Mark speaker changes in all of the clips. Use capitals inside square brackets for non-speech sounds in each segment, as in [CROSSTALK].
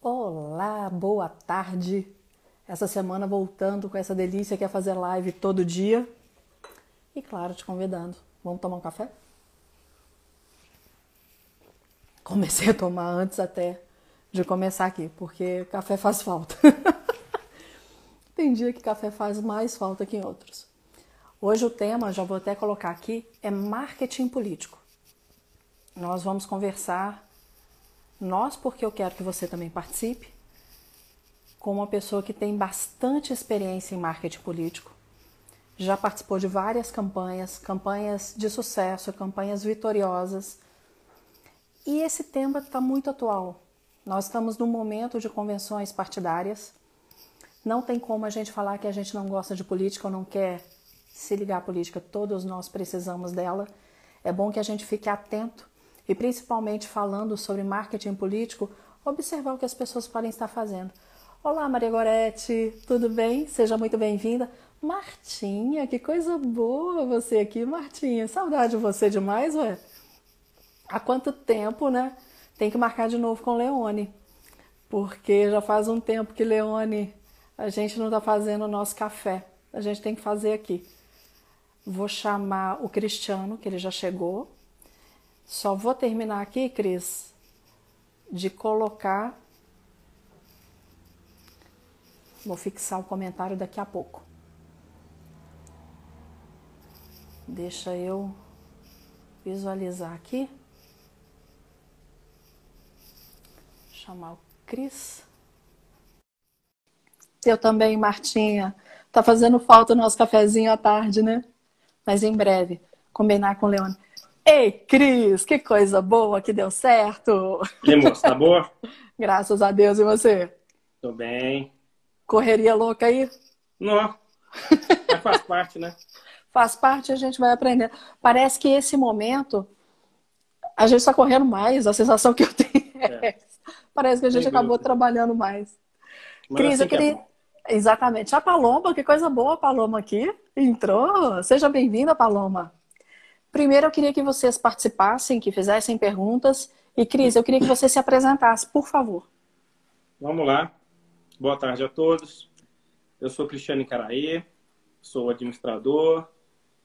Speaker 1: Olá, boa tarde. Essa semana voltando com essa delícia que é fazer live todo dia. E claro, te convidando. Vamos tomar um café? Comecei a tomar antes até de começar aqui, porque café faz falta. [LAUGHS] Tem dia que café faz mais falta que em outros. Hoje o tema, já vou até colocar aqui, é marketing político. Nós vamos conversar nós, porque eu quero que você também participe, com uma pessoa que tem bastante experiência em marketing político, já participou de várias campanhas, campanhas de sucesso, campanhas vitoriosas. E esse tema está muito atual. Nós estamos num momento de convenções partidárias. Não tem como a gente falar que a gente não gosta de política ou não quer se ligar à política. Todos nós precisamos dela. É bom que a gente fique atento e principalmente falando sobre marketing político, observar o que as pessoas podem estar fazendo. Olá, Maria Gorete, tudo bem? Seja muito bem-vinda. Martinha, que coisa boa você aqui, Martinha. Saudade de você demais, ué. Há quanto tempo, né? Tem que marcar de novo com Leone, porque já faz um tempo que Leone, a gente não está fazendo o nosso café. A gente tem que fazer aqui. Vou chamar o Cristiano, que ele já chegou. Só vou terminar aqui, Cris, de colocar. Vou fixar o comentário daqui a pouco. Deixa eu visualizar aqui. Chamar o Cris. Eu também, Martinha. Tá fazendo falta o nosso cafezinho à tarde, né? Mas em breve, combinar com o Leone. Ei, Cris, que coisa boa que deu certo.
Speaker 2: E moço, tá boa? [LAUGHS]
Speaker 1: Graças a Deus, e você?
Speaker 2: Tô bem.
Speaker 1: Correria louca aí?
Speaker 2: Não, [LAUGHS] mas faz parte, né?
Speaker 1: faz parte, a gente vai aprender. Parece que esse momento a gente está correndo mais, a sensação que eu tenho é. Parece que a gente acabou dúvida. trabalhando mais. Mas Cris, assim eu é queria. É Exatamente. A Paloma, que coisa boa a Paloma aqui. Entrou. Seja bem-vinda, Paloma. Primeiro, eu queria que vocês participassem, que fizessem perguntas. E, Cris, eu queria que você se apresentasse, por favor.
Speaker 2: Vamos lá. Boa tarde a todos. Eu sou Cristiano Caraí, sou administrador,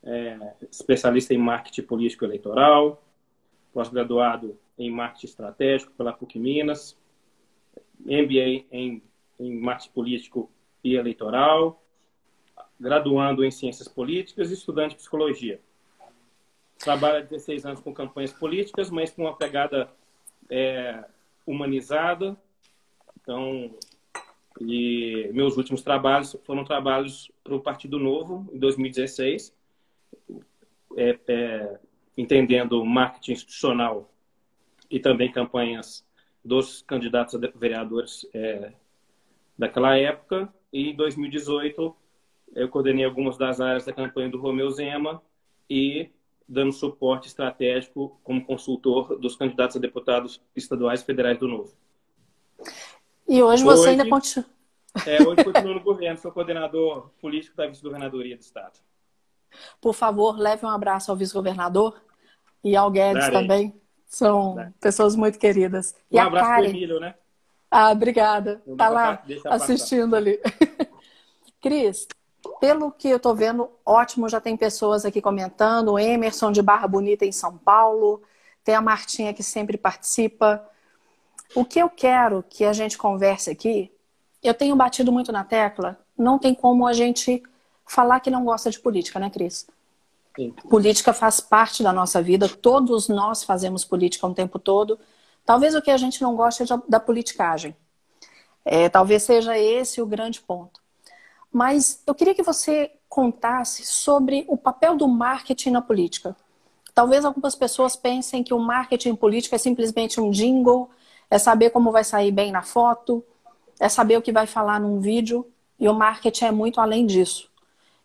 Speaker 2: é, especialista em marketing político eleitoral, pós-graduado em marketing estratégico pela PUC Minas, MBA em, em marketing político e eleitoral, graduando em ciências políticas e estudante de psicologia. Trabalho há 16 anos com campanhas políticas, mas com uma pegada é, humanizada. Então, e meus últimos trabalhos foram trabalhos para o Partido Novo, em 2016, é, é, entendendo marketing institucional e também campanhas dos candidatos a vereadores é, daquela época. E em 2018, eu coordenei algumas das áreas da campanha do Romeu Zema e dando suporte estratégico como consultor dos candidatos a deputados estaduais e federais do Novo.
Speaker 1: E hoje você hoje, ainda continua.
Speaker 2: É, hoje continuo no governo, sou coordenador político da vice-governadoria do Estado.
Speaker 1: Por favor, leve um abraço ao vice-governador e ao Guedes Darei. também. São Darei. pessoas muito queridas.
Speaker 2: Um e abraço para Emílio, né?
Speaker 1: Ah, obrigada. Está lá assistindo ali. [LAUGHS] Cris, pelo que eu estou vendo, ótimo, já tem pessoas aqui comentando. O Emerson de Barra Bonita em São Paulo. Tem a Martinha que sempre participa. O que eu quero que a gente converse aqui, eu tenho batido muito na tecla, não tem como a gente falar que não gosta de política, né, Cris? Sim. Política faz parte da nossa vida, todos nós fazemos política o tempo todo. Talvez o que a gente não gosta é da politicagem. É, talvez seja esse o grande ponto. Mas eu queria que você contasse sobre o papel do marketing na política. Talvez algumas pessoas pensem que o marketing político é simplesmente um jingle, é saber como vai sair bem na foto, é saber o que vai falar num vídeo, e o marketing é muito além disso.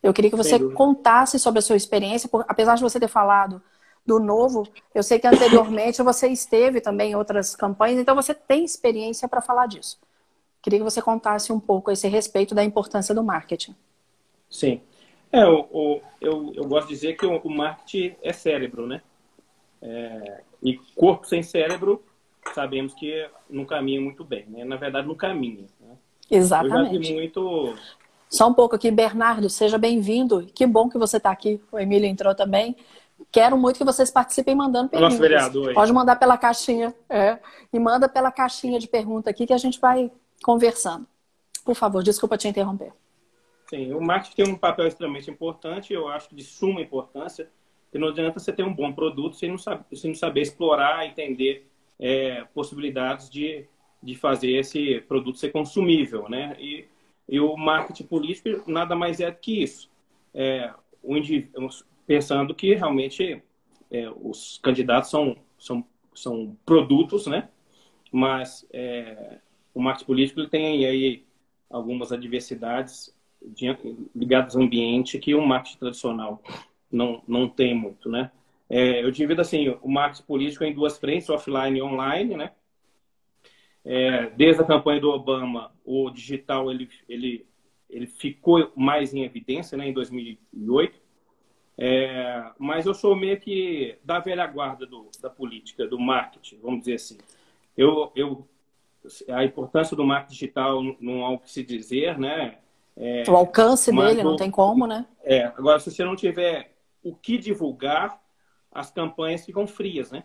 Speaker 1: Eu queria que você contasse sobre a sua experiência, porque, apesar de você ter falado do novo, eu sei que anteriormente você esteve também em outras campanhas, então você tem experiência para falar disso. Queria que você contasse um pouco a esse respeito da importância do marketing.
Speaker 2: Sim. É, eu, eu, eu gosto de dizer que o marketing é cérebro, né? É, e corpo sem cérebro sabemos que não caminha muito bem, né? Na verdade, não caminha. Né?
Speaker 1: Exatamente.
Speaker 2: Eu já vi muito...
Speaker 1: Só um pouco aqui, Bernardo, seja bem-vindo. Que bom que você está aqui. O Emílio entrou também. Quero muito que vocês participem mandando perguntas.
Speaker 2: Nosso vereador aí.
Speaker 1: Pode mandar pela caixinha. É, e manda pela caixinha de pergunta aqui que a gente vai conversando. Por favor, desculpa te interromper.
Speaker 2: Sim, o marketing tem um papel extremamente importante, eu acho de suma importância, porque não adianta você ter um bom produto sem não saber, sem não saber explorar, entender é, possibilidades de, de fazer esse produto ser consumível, né? E, e o marketing político nada mais é que isso. É, pensando que realmente é, os candidatos são, são, são produtos, né? Mas é, o marketing político ele tem aí algumas adversidades ligadas ao ambiente que o marketing tradicional não, não tem muito, né? É, eu divido assim, o marketing político em duas frentes, offline e online, né? É, desde a campanha do Obama, o digital ele, ele, ele ficou mais em evidência, né, em 2008. É, mas eu sou meio que da velha guarda do, da política, do marketing, vamos dizer assim. Eu, eu, a importância do marketing digital não há o que se dizer, né?
Speaker 1: É, o alcance dele, não tem como, né?
Speaker 2: É, agora, se você não tiver o que divulgar, as campanhas ficam frias, né?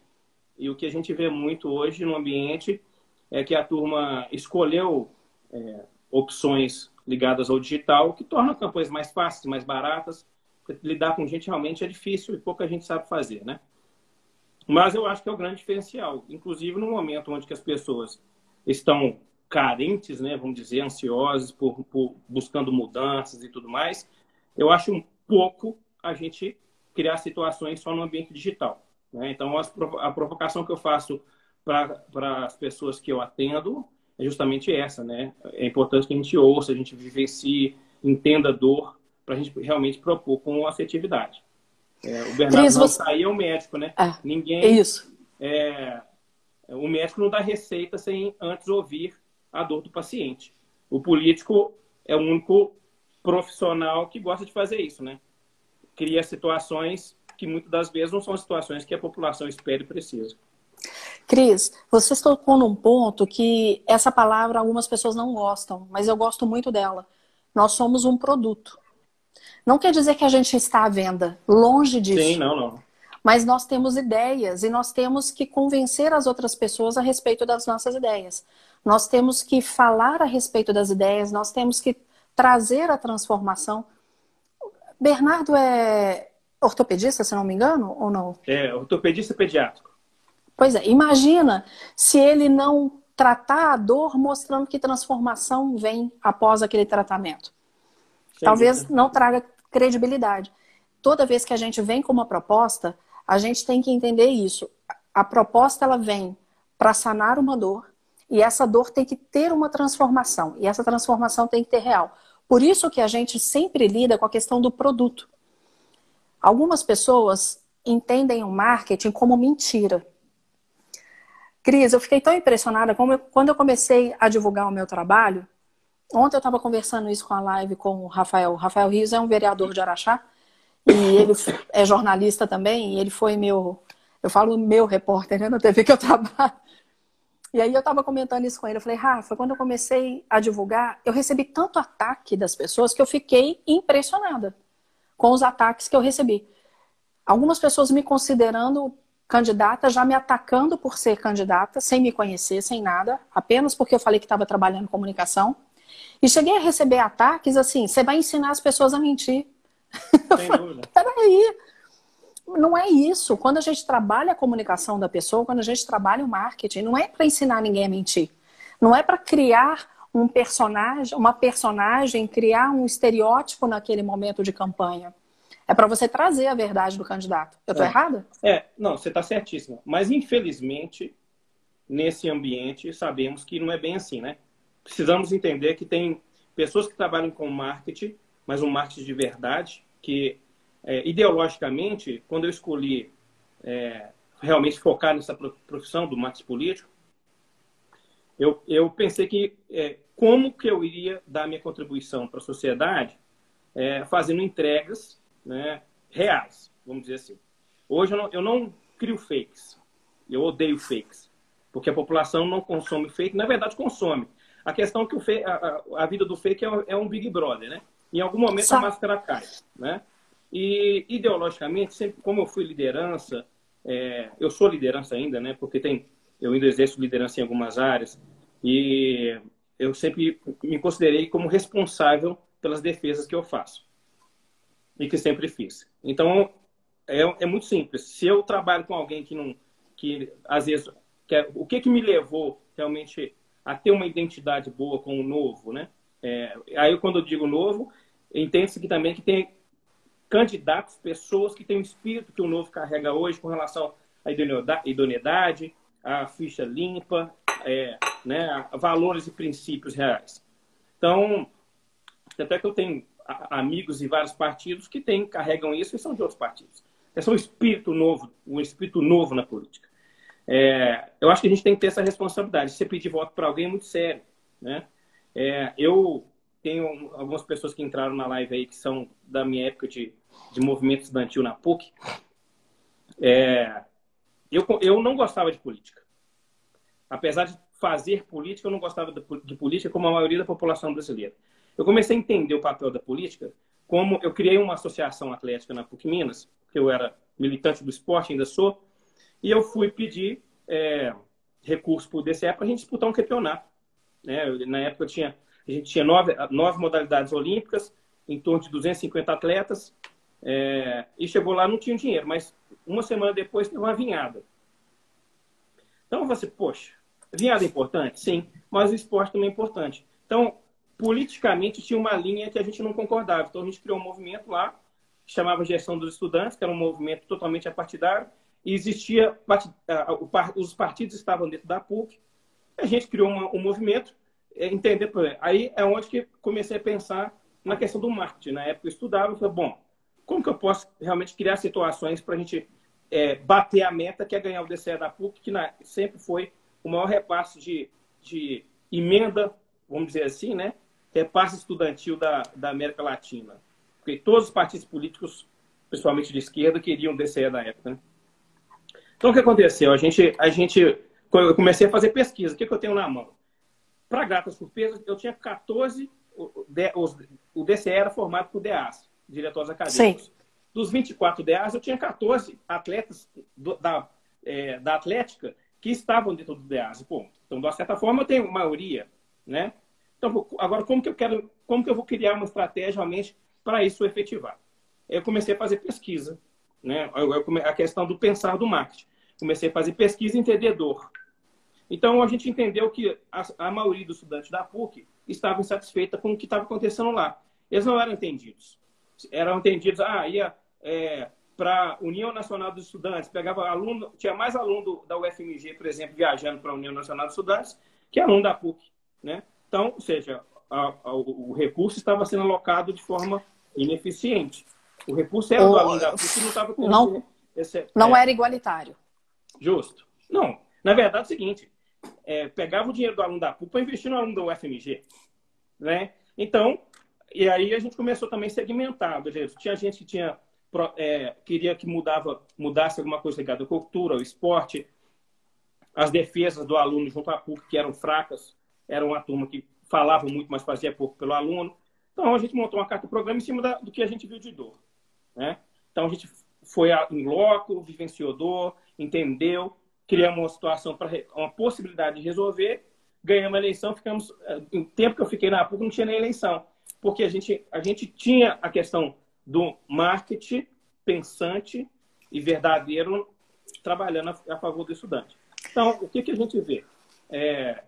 Speaker 2: E o que a gente vê muito hoje no ambiente é que a turma escolheu é, opções ligadas ao digital, que tornam campanhas mais fáceis, mais baratas. Lidar com gente realmente é difícil e pouca gente sabe fazer, né? Mas eu acho que é o grande diferencial, inclusive no momento onde que as pessoas estão carentes, né, vamos dizer, ansiosos por, por, buscando mudanças e tudo mais, eu acho um pouco a gente criar situações só no ambiente digital. Né? Então, a provocação que eu faço para as pessoas que eu atendo é justamente essa, né? É importante que a gente ouça, a gente vivencie, entenda a dor, para a gente realmente propor com assertividade. É, o Bernardo Cris, não você... é o médico, né?
Speaker 1: É, Ninguém. É isso.
Speaker 2: É, o médico não dá receita sem antes ouvir a dor do paciente. O político é o único profissional que gosta de fazer isso, né? Cria situações que muitas das vezes não são situações que a população espera e precisa.
Speaker 1: Cris, você tocou num ponto que essa palavra algumas pessoas não gostam, mas eu gosto muito dela. Nós somos um produto. Não quer dizer que a gente está à venda, longe disso.
Speaker 2: Sim, não, não.
Speaker 1: Mas nós temos ideias e nós temos que convencer as outras pessoas a respeito das nossas ideias. Nós temos que falar a respeito das ideias, nós temos que trazer a transformação. Bernardo é ortopedista, se não me engano, ou não?
Speaker 2: É, ortopedista pediátrico.
Speaker 1: Pois é, imagina se ele não tratar a dor mostrando que transformação vem após aquele tratamento. Talvez não traga credibilidade. Toda vez que a gente vem com uma proposta, a gente tem que entender isso. A proposta ela vem para sanar uma dor, e essa dor tem que ter uma transformação. E essa transformação tem que ter real. Por isso que a gente sempre lida com a questão do produto. Algumas pessoas entendem o marketing como mentira. Cris, eu fiquei tão impressionada eu, quando eu comecei a divulgar o meu trabalho. Ontem eu estava conversando isso com a live com o Rafael. O Rafael Rios é um vereador de Araxá e ele é jornalista também. E ele foi meu, eu falo meu repórter né, na TV que eu trabalho. E aí eu estava comentando isso com ele. Eu falei, Rafa, quando eu comecei a divulgar, eu recebi tanto ataque das pessoas que eu fiquei impressionada com os ataques que eu recebi. Algumas pessoas me considerando candidata, já me atacando por ser candidata, sem me conhecer, sem nada, apenas porque eu falei que estava trabalhando em comunicação. E cheguei a receber ataques assim: você vai ensinar as pessoas a mentir. [LAUGHS]
Speaker 2: Sem dúvida.
Speaker 1: Peraí, não é isso. Quando a gente trabalha a comunicação da pessoa, quando a gente trabalha o marketing, não é para ensinar ninguém a mentir. Não é para criar um personagem, uma personagem, criar um estereótipo naquele momento de campanha. É para você trazer a verdade do candidato. Eu estou
Speaker 2: é.
Speaker 1: errada?
Speaker 2: É, não, você está certíssima. Mas, infelizmente, nesse ambiente, sabemos que não é bem assim, né? Precisamos entender que tem pessoas que trabalham com marketing, mas um marketing de verdade, que é, ideologicamente, quando eu escolhi é, realmente focar nessa profissão do marketing político, eu, eu pensei que é, como que eu iria dar minha contribuição para a sociedade é, fazendo entregas né, reais, vamos dizer assim. Hoje eu não, eu não crio fakes, eu odeio fakes. porque a população não consome fake, na verdade consome. A questão é que o fake, a, a, vida do fake é um, é um, Big Brother, né? Em algum momento Só... a máscara cai, né? E ideologicamente, sempre como eu fui liderança, é, eu sou liderança ainda, né? Porque tem, eu ainda exerço liderança em algumas áreas e eu sempre me considerei como responsável pelas defesas que eu faço e que sempre fiz. Então é, é muito simples. Se eu trabalho com alguém que não, que às vezes, que o que que me levou realmente a ter uma identidade boa com o novo, né? É, aí quando eu digo novo, entende-se que também que tem candidatos, pessoas que têm o espírito que o novo carrega hoje com relação à idoneidade, à ficha limpa, é, né, valores e princípios reais. Então, até que eu tenho amigos em vários partidos que têm, carregam isso e são de outros partidos. Esse é um espírito novo, um espírito novo na política. É, eu acho que a gente tem que ter essa responsabilidade. Se você pedir voto para alguém é muito sério. Né? É, eu tenho algumas pessoas que entraram na live aí que são da minha época de, de movimento estudantil na PUC. É, eu, eu não gostava de política. Apesar de fazer política, eu não gostava de, de política como a maioria da população brasileira. Eu comecei a entender o papel da política como eu criei uma associação atlética na PUC Minas, que eu era militante do esporte, ainda sou, e eu fui pedir é, recurso para o DCE para a gente disputar um campeonato. Né? Na época tinha, a gente tinha nove, nove modalidades olímpicas, em torno de 250 atletas, é, e chegou lá não tinha dinheiro, mas uma semana depois teve uma vinhada. Então você, poxa, vinhada é importante? Sim, mas o esporte também é importante. Então, politicamente tinha uma linha que a gente não concordava. Então a gente criou um movimento lá, que chamava Gestão dos Estudantes, que era um movimento totalmente apartidário, e existia, os partidos estavam dentro da PUC, a gente criou um movimento, é, entender, aí é onde que comecei a pensar na questão do marketing. Na época eu estudava, eu falei, bom, como que eu posso realmente criar situações para a gente é, bater a meta que é ganhar o DCE da PUC, que na, sempre foi o maior repasse de, de emenda, vamos dizer assim, né? Repasse estudantil da, da América Latina. Porque todos os partidos políticos, principalmente de esquerda, queriam o DCE da época, né? Então, o que aconteceu? A gente, a gente, eu comecei a fazer pesquisa. O que, que eu tenho na mão? Para grata surpresa, eu tinha 14. O DCE era formado por DAs, diretores acadêmicos. Sim. Dos 24 DAs, eu tinha 14 atletas do, da, é, da Atlética que estavam dentro do DAS. Ponto. Então, de uma certa forma, eu tenho maioria. Né? Então, agora, como que eu quero, como que eu vou criar uma estratégia realmente para isso efetivar? Eu comecei a fazer pesquisa. Né? A questão do pensar do marketing comecei a fazer pesquisa entendedor. Então, a gente entendeu que a, a maioria dos estudantes da PUC estava insatisfeita com o que estava acontecendo lá. Eles não eram entendidos. Eram entendidos, ah, ia é, para a União Nacional dos Estudantes, pegava aluno, tinha mais aluno da UFMG, por exemplo, viajando para a União Nacional dos Estudantes, que aluno da PUC. Né? Então, ou seja, a, a, o recurso estava sendo alocado de forma ineficiente. O recurso era o, do aluno da PUC não estava
Speaker 1: Não, esse, não é, era igualitário.
Speaker 2: Justo. Não. Na verdade é o seguinte, é, pegava o dinheiro do aluno da PUC para investir no aluno da UFMG. Né? Então, e aí a gente começou também segmentado. Tinha gente que tinha, é, queria que mudava, mudasse alguma coisa ligada à cultura, ao esporte. As defesas do aluno junto à PUC, que eram fracas, era uma turma que falava muito, mas fazia pouco pelo aluno. Então, a gente montou uma carta programa em cima da, do que a gente viu de dor. Né? Então, a gente foi em loco, vivenciou dor, entendeu, criamos uma situação para uma possibilidade de resolver, ganhamos a eleição, ficamos. Eh, tempo que eu fiquei na PUC não tinha nem eleição, porque a gente, a gente tinha a questão do marketing pensante e verdadeiro trabalhando a, a favor do estudante. Então, o que, que a gente vê? É,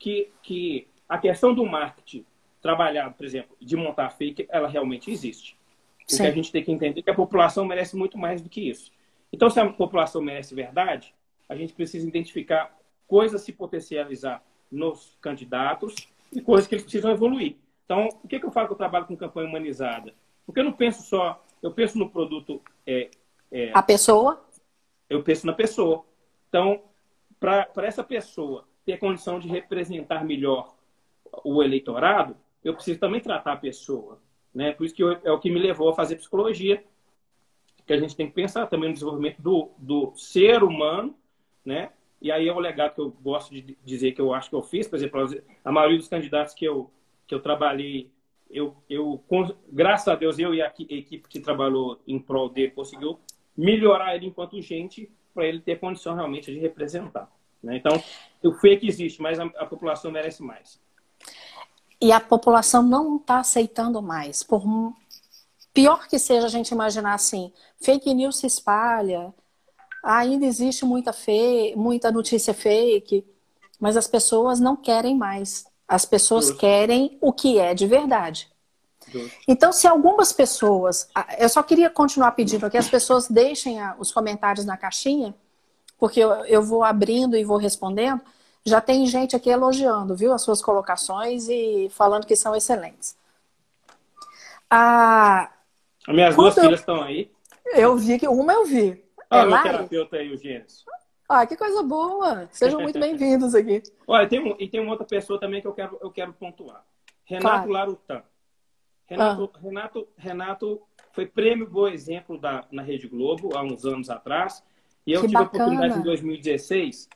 Speaker 2: que, que a questão do marketing trabalhado, por exemplo, de montar fake, ela realmente existe. O que a gente tem que entender é que a população merece muito mais do que isso. Então, se a população merece verdade, a gente precisa identificar coisas se potencializar nos candidatos e coisas que eles precisam evoluir. Então, o que, que eu falo que eu trabalho com campanha humanizada? Porque eu não penso só, eu penso no produto. É,
Speaker 1: é, a pessoa?
Speaker 2: Eu penso na pessoa. Então, para essa pessoa ter condição de representar melhor o eleitorado, eu preciso também tratar a pessoa. Né? Por isso que eu, é o que me levou a fazer psicologia, que a gente tem que pensar também no desenvolvimento do, do ser humano, né? e aí é o legado que eu gosto de dizer que eu acho que eu fiz, por exemplo, a maioria dos candidatos que eu, que eu trabalhei, eu, eu, graças a Deus, eu e a equipe que trabalhou em prol dele conseguiu melhorar ele enquanto gente para ele ter condição realmente de representar. Né? Então, o fake existe, mas a, a população merece mais.
Speaker 1: E a população não está aceitando mais. Por pior que seja a gente imaginar assim, fake news se espalha, ainda existe muita, fe... muita notícia fake, mas as pessoas não querem mais. As pessoas Justo. querem o que é de verdade. Justo. Então, se algumas pessoas. Eu só queria continuar pedindo que as pessoas deixem os comentários na caixinha, porque eu, vou abrindo e vou respondendo. Já tem gente aqui elogiando, viu, as suas colocações e falando que são excelentes.
Speaker 2: Ah, as minhas duas eu... filhas estão aí.
Speaker 1: Eu vi que uma eu vi.
Speaker 2: Ah, é meu terapeuta aí, o Gênesis.
Speaker 1: Ah, que coisa boa! Sejam muito bem-vindos aqui. [LAUGHS]
Speaker 2: Olha, tem um, e tem uma outra pessoa também que eu quero, eu quero pontuar. Renato claro. Larutan. Renato, ah. Renato, Renato foi prêmio Boa Exemplo da, na Rede Globo há uns anos atrás. E eu que tive bacana. a oportunidade em 2016,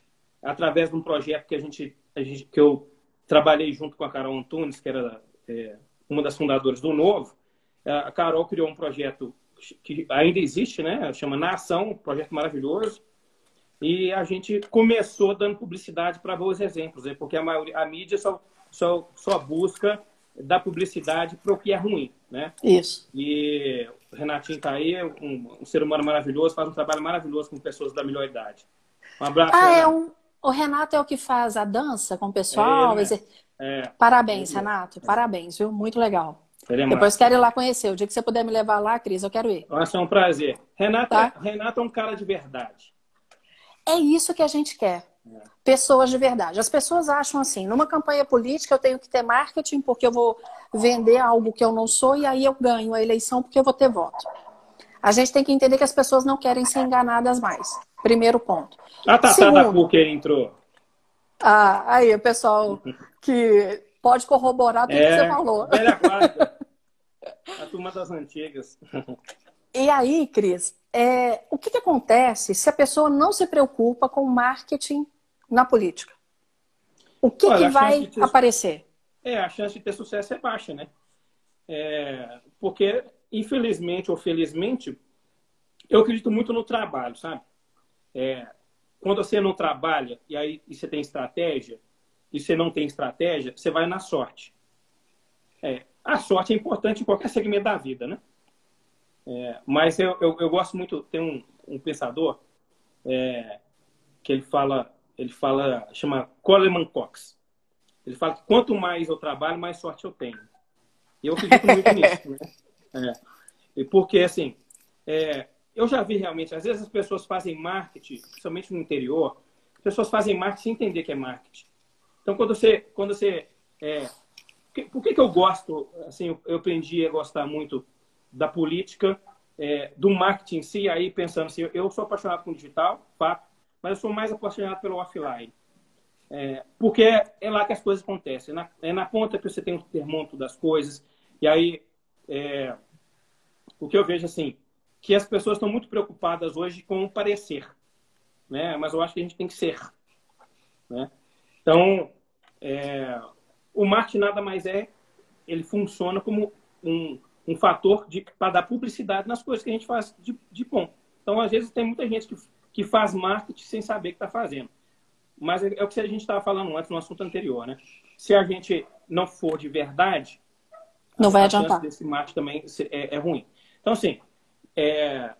Speaker 2: através de um projeto que a gente, a gente que eu trabalhei junto com a Carol Antunes, que era é, uma das fundadoras do Novo. A Carol criou um projeto que ainda existe, né? Chama Nação, um projeto maravilhoso. E a gente começou dando publicidade para bons exemplos, né? porque a, maioria, a mídia só, só, só busca dar publicidade para o que é ruim, né?
Speaker 1: Isso.
Speaker 2: E o Renatinho está aí, um, um, ser humano maravilhoso, faz um trabalho maravilhoso com pessoas da melhor idade.
Speaker 1: Um abraço. Ah, é um... O Renato é o que faz a dança com o pessoal? É, né? é. Parabéns, é. Renato. Parabéns, viu? Muito legal. Seria Depois quero ir lá conhecer. O dia que você puder me levar lá, Cris, eu quero ir.
Speaker 2: Vai ser um prazer. Renato, tá? É, Renato é um cara de verdade.
Speaker 1: É isso que a gente quer. É. Pessoas de verdade. As pessoas acham assim, numa campanha política eu tenho que ter marketing porque eu vou vender algo que eu não sou e aí eu ganho a eleição porque eu vou ter voto. A gente tem que entender que as pessoas não querem ser enganadas mais. Primeiro ponto.
Speaker 2: A Tatá Segundo, da PUC entrou.
Speaker 1: Ah, aí o pessoal que pode corroborar tudo é, que você falou.
Speaker 2: Velha guarda. [LAUGHS] A turma das antigas.
Speaker 1: E aí, Cris, é, o que, que acontece se a pessoa não se preocupa com marketing na política? O que, Olha, que vai ter, aparecer?
Speaker 2: É, a chance de ter sucesso é baixa, né? É, porque, infelizmente ou felizmente, eu acredito muito no trabalho, sabe? É, quando você não trabalha e aí e você tem estratégia, e você não tem estratégia, você vai na sorte. É, a sorte é importante em qualquer segmento da vida, né? É, mas eu, eu, eu, gosto muito, tem um, um pensador é, que ele fala, ele fala, chama Coleman Cox. Ele fala que quanto mais eu trabalho, mais sorte eu tenho. E eu acredito muito [LAUGHS] nisso, né? É, porque, assim, é, eu já vi realmente, às vezes as pessoas fazem marketing, principalmente no interior, as pessoas fazem marketing sem entender que é marketing. Então, quando você. Quando você é, por que, que eu gosto? Assim, eu aprendi a gostar muito da política, é, do marketing em si, aí pensando assim, eu sou apaixonado com digital, fato, mas eu sou mais apaixonado pelo offline. É, porque é lá que as coisas acontecem. É na, é na ponta que você tem o termômetro das coisas. E aí, é, o que eu vejo assim, que as pessoas estão muito preocupadas hoje com o parecer. Né? Mas eu acho que a gente tem que ser. Né? Então, é, o marketing nada mais é, ele funciona como um, um fator para dar publicidade nas coisas que a gente faz de, de bom. Então, às vezes, tem muita gente que, que faz marketing sem saber o que está fazendo. Mas é, é, o que a gente estava falando antes no assunto anterior, né? Se a gente não for de verdade,
Speaker 1: não vai adiantar.
Speaker 2: desse marketing também é, é ruim. Então, assim, é,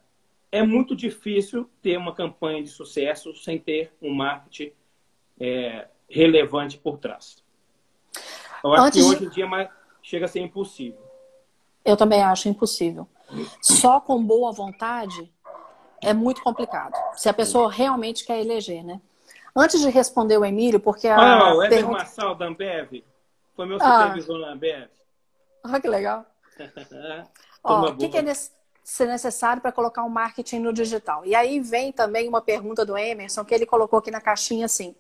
Speaker 2: é muito difícil ter uma campanha de sucesso sem ter um marketing é, relevante por trás. Eu acho Antes que hoje em dia é chega a ser impossível.
Speaker 1: Eu também acho impossível. Só com boa vontade é muito complicado. Se a pessoa realmente quer eleger, né? Antes de responder o Emílio, porque a.
Speaker 2: Ah, o Éder pergunta... Massal da Ambev. Foi meu supervisor ah. na Ambev.
Speaker 1: Ah, que legal. [LAUGHS] Ó, o que, que é necessário para colocar um marketing no digital? E aí vem também uma pergunta do Emerson, que ele colocou aqui na caixinha assim.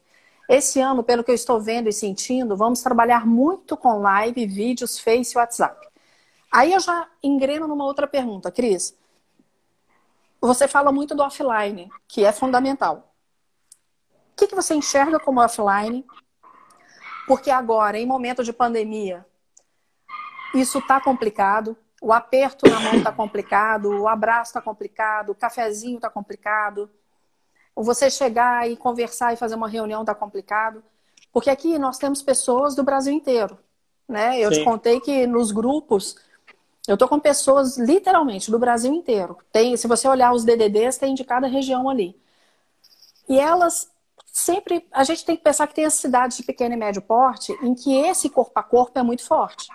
Speaker 1: Esse ano, pelo que eu estou vendo e sentindo, vamos trabalhar muito com live, vídeos, Face e WhatsApp. Aí eu já engreno numa outra pergunta, Cris. Você fala muito do offline, que é fundamental. O que, que você enxerga como offline? Porque agora, em momento de pandemia, isso está complicado. O aperto na mão está complicado, o abraço está complicado, o cafezinho está complicado. Você chegar e conversar e fazer uma reunião está complicado. Porque aqui nós temos pessoas do Brasil inteiro. Né? Eu Sim. te contei que nos grupos eu tô com pessoas literalmente do Brasil inteiro. Tem, se você olhar os DDDs, tem de cada região ali. E elas sempre, a gente tem que pensar que tem as cidades de pequeno e médio porte em que esse corpo a corpo é muito forte.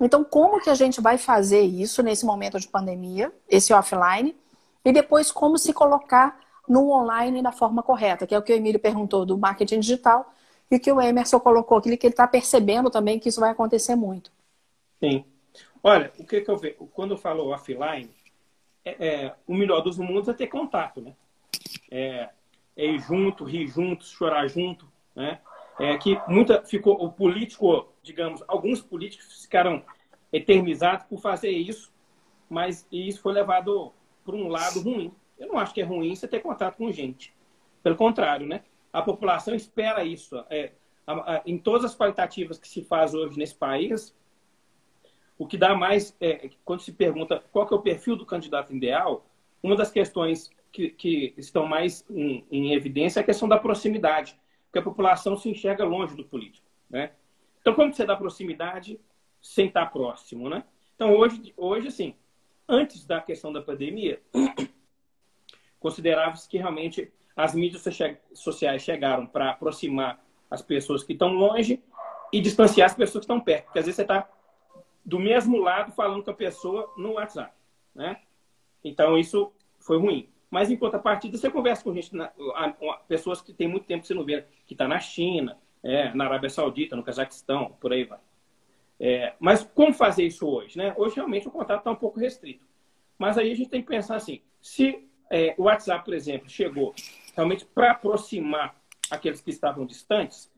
Speaker 1: Então, como que a gente vai fazer isso nesse momento de pandemia, esse offline, e depois como se colocar no online da forma correta, que é o que o Emílio perguntou do marketing digital e que o Emerson colocou aqui, que ele está percebendo também que isso vai acontecer muito.
Speaker 2: Sim. Olha, o que, que eu vejo? Quando eu falo offline, é, é, o melhor dos mundos é ter contato, né? É, é ir junto, rir junto, chorar junto, né? É que muita ficou o político, digamos, alguns políticos ficaram eternizados por fazer isso, mas isso foi levado por um lado ruim. Eu não acho que é ruim você ter contato com gente. Pelo contrário, né? A população espera isso. É, a, a, em todas as qualitativas que se faz hoje nesse país, o que dá mais, é, quando se pergunta qual é o perfil do candidato ideal, uma das questões que, que estão mais em, em, evidência é a questão da proximidade, porque a população se enxerga longe do político, né? Então, como você dá proximidade sem estar próximo, né? Então, hoje, hoje assim, antes da questão da pandemia, considerava-se que realmente as mídias sociais chegaram para aproximar as pessoas que estão longe e distanciar as pessoas que estão perto. Porque às vezes você está do mesmo lado falando com a pessoa no WhatsApp, né? Então isso foi ruim. Mas em contrapartida, você conversa com gente, pessoas que tem muito tempo que você não vê, que está na China, é, na Arábia Saudita, no Cazaquistão, por aí vai. É, mas como fazer isso hoje? Né? Hoje realmente o contato está um pouco restrito. Mas aí a gente tem que pensar assim: se é, o WhatsApp, por exemplo, chegou realmente para aproximar aqueles que estavam distantes,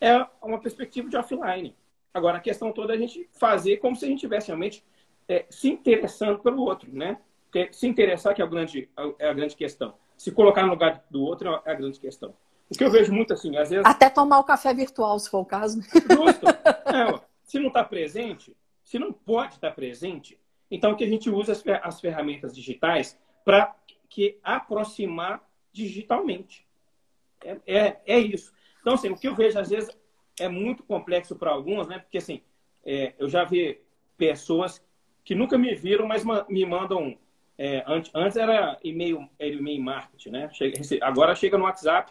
Speaker 2: é uma perspectiva de offline. Agora, a questão toda é a gente fazer como se a gente estivesse realmente é, se interessando pelo outro, né? Porque se interessar que é a, grande, é a grande questão. Se colocar no lugar do outro é a grande questão. O que eu vejo muito assim, às vezes...
Speaker 1: Até tomar o café virtual, se for o caso.
Speaker 2: Justo. [LAUGHS] É, se não está presente, se não pode estar presente, então que a gente usa as ferramentas digitais para que aproximar digitalmente. É, é, é, isso. Então, assim, o que eu vejo, às vezes, é muito complexo para alguns, né? Porque, assim, é, eu já vi pessoas que nunca me viram, mas me mandam. É, antes, antes era e-mail, e-mail marketing, né? agora chega no WhatsApp,